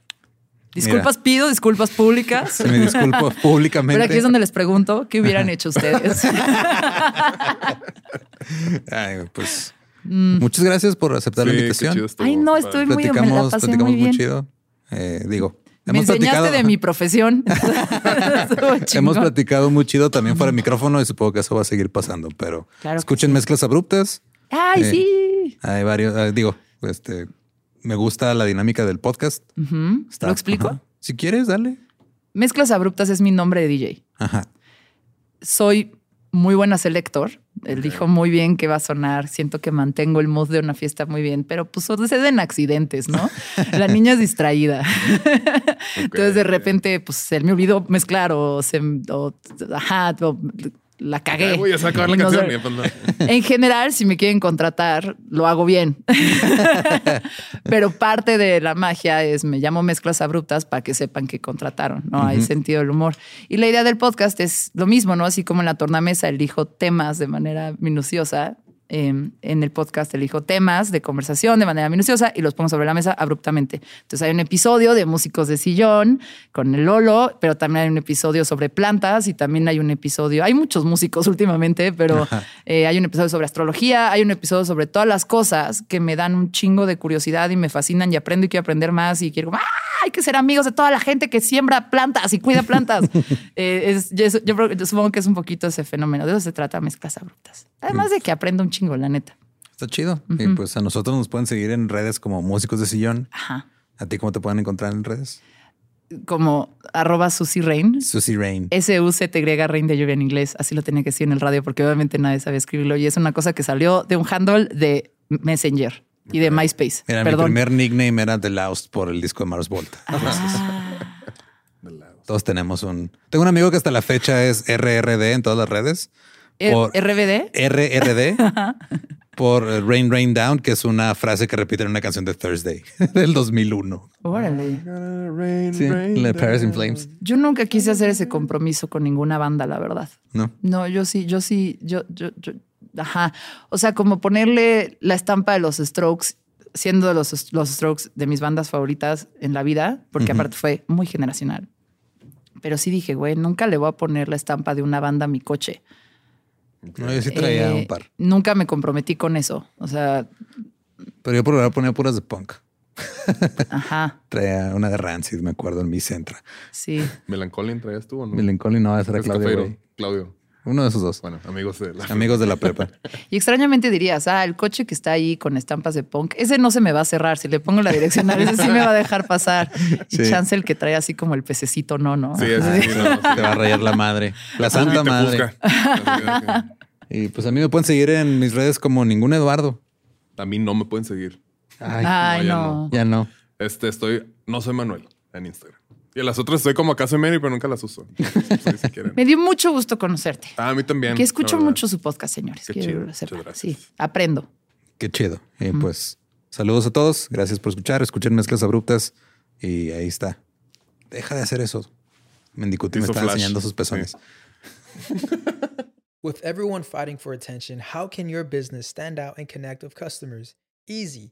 Disculpas pido, disculpas públicas. Me disculpo públicamente. Pero aquí es donde les pregunto, ¿qué hubieran hecho ustedes? Ay, pues mm. muchas gracias por aceptar la invitación. Ay, no, estoy muy bien. platicamos muy, bien. chido. Eh, digo, me enseñaste de mi profesión. hemos platicado muy chido también fuera de micrófono y supongo que eso va a seguir pasando, pero escuchen mezclas abruptas. Ay, eh, sí. Hay varios, eh, digo, este, me gusta la dinámica del podcast. ¿Lo explico? Si quieres, dale. Mezclas Abruptas es mi nombre de DJ. Ajá. Soy muy buena selector. Él dijo muy bien que va a sonar. Siento que mantengo el mood de una fiesta muy bien, pero pues suceden accidentes, ¿no? La niña es distraída. Entonces de repente, pues se me olvidó mezclar o se, o, ajá, o la cagué. Voy a sacar la canción. en general, si me quieren contratar, lo hago bien. Pero parte de la magia es me llamo mezclas abruptas para que sepan que contrataron, ¿no? Hay sentido del humor. Y la idea del podcast es lo mismo, ¿no? Así como en la tornamesa elijo temas de manera minuciosa, Em, en el podcast elijo temas de conversación de manera minuciosa y los pongo sobre la mesa abruptamente. Entonces hay un episodio de músicos de sillón con el Lolo, pero también hay un episodio sobre plantas y también hay un episodio, hay muchos músicos últimamente, pero eh, hay un episodio sobre astrología, hay un episodio sobre todas las cosas que me dan un chingo de curiosidad y me fascinan y aprendo y quiero aprender más y quiero, ¡ah! Hay que ser amigos de toda la gente que siembra plantas y cuida plantas. Eh, yo, yo, supongo que es un poquito ese fenómeno. De eso se trata mezclas abruptas. Además de que aprendo un chingo, la neta. Está chido. Y pues a nosotros nos pueden seguir en redes como Músicos de Sillón. Ajá. ¿A ti cómo te pueden encontrar en redes? Como arroba Susie Rain. Susie Rain. S-U-C-T-Y Rain de lluvia en inglés. Así lo tenía que decir en el radio porque obviamente nadie sabe escribirlo. Y es una cosa que salió de un handle de Messenger y de MySpace. Era mi primer nickname era The Lost por el disco de Mars Volta. Ah. Todos tenemos un. Tengo un amigo que hasta la fecha es RRD en todas las redes. Por ¿RBD? RRD. por Rain Rain Down, que es una frase que repite en una canción de Thursday del 2001. Órale. Sí, la Paris in Flames. Yo nunca quise hacer ese compromiso con ninguna banda, la verdad. No. No, yo sí, yo sí, yo, yo, yo Ajá. O sea, como ponerle la estampa de los Strokes, siendo los, los Strokes de mis bandas favoritas en la vida, porque aparte fue muy generacional. Pero sí dije, güey, nunca le voy a poner la estampa de una banda a mi coche. No, yo sí traía un par. Nunca me comprometí con eso. O sea. Pero yo por ahora ponía puras de punk. Ajá. traía una de Rancid, me acuerdo, en mi centra. Sí. ¿Melancolin traías tú o no? Melancolin no, esa era Claudio. Claudio. Uno de esos dos. Bueno, amigos de la amigos de la prepa. y extrañamente dirías, ah, el coche que está ahí con estampas de punk, ese no se me va a cerrar. Si le pongo la direccional, ese sí me va a dejar pasar. Y chance el que trae así como el pececito, no, no. Sí, ese sí, no, Te va a rayar la madre. La santa madre. y pues a mí me pueden seguir en mis redes como ningún Eduardo. A mí no me pueden seguir. Ay, no. Ya no. Este estoy, no soy Manuel en Instagram. Y a las otras estoy como acaso Mary, pero nunca las uso. Pues, Me dio mucho gusto conocerte. Ah, a mí también. Que escucho mucho su podcast, señores. Qué chido. Sí, aprendo. Qué chido. Y pues saludos a todos. Gracias por escuchar. Escuchen mezclas abruptas. Y ahí está. Deja de hacer eso. Mendicuti me está enseñando sus pezones. With everyone fighting for attention, how can your business stand out and connect with customers? Easy.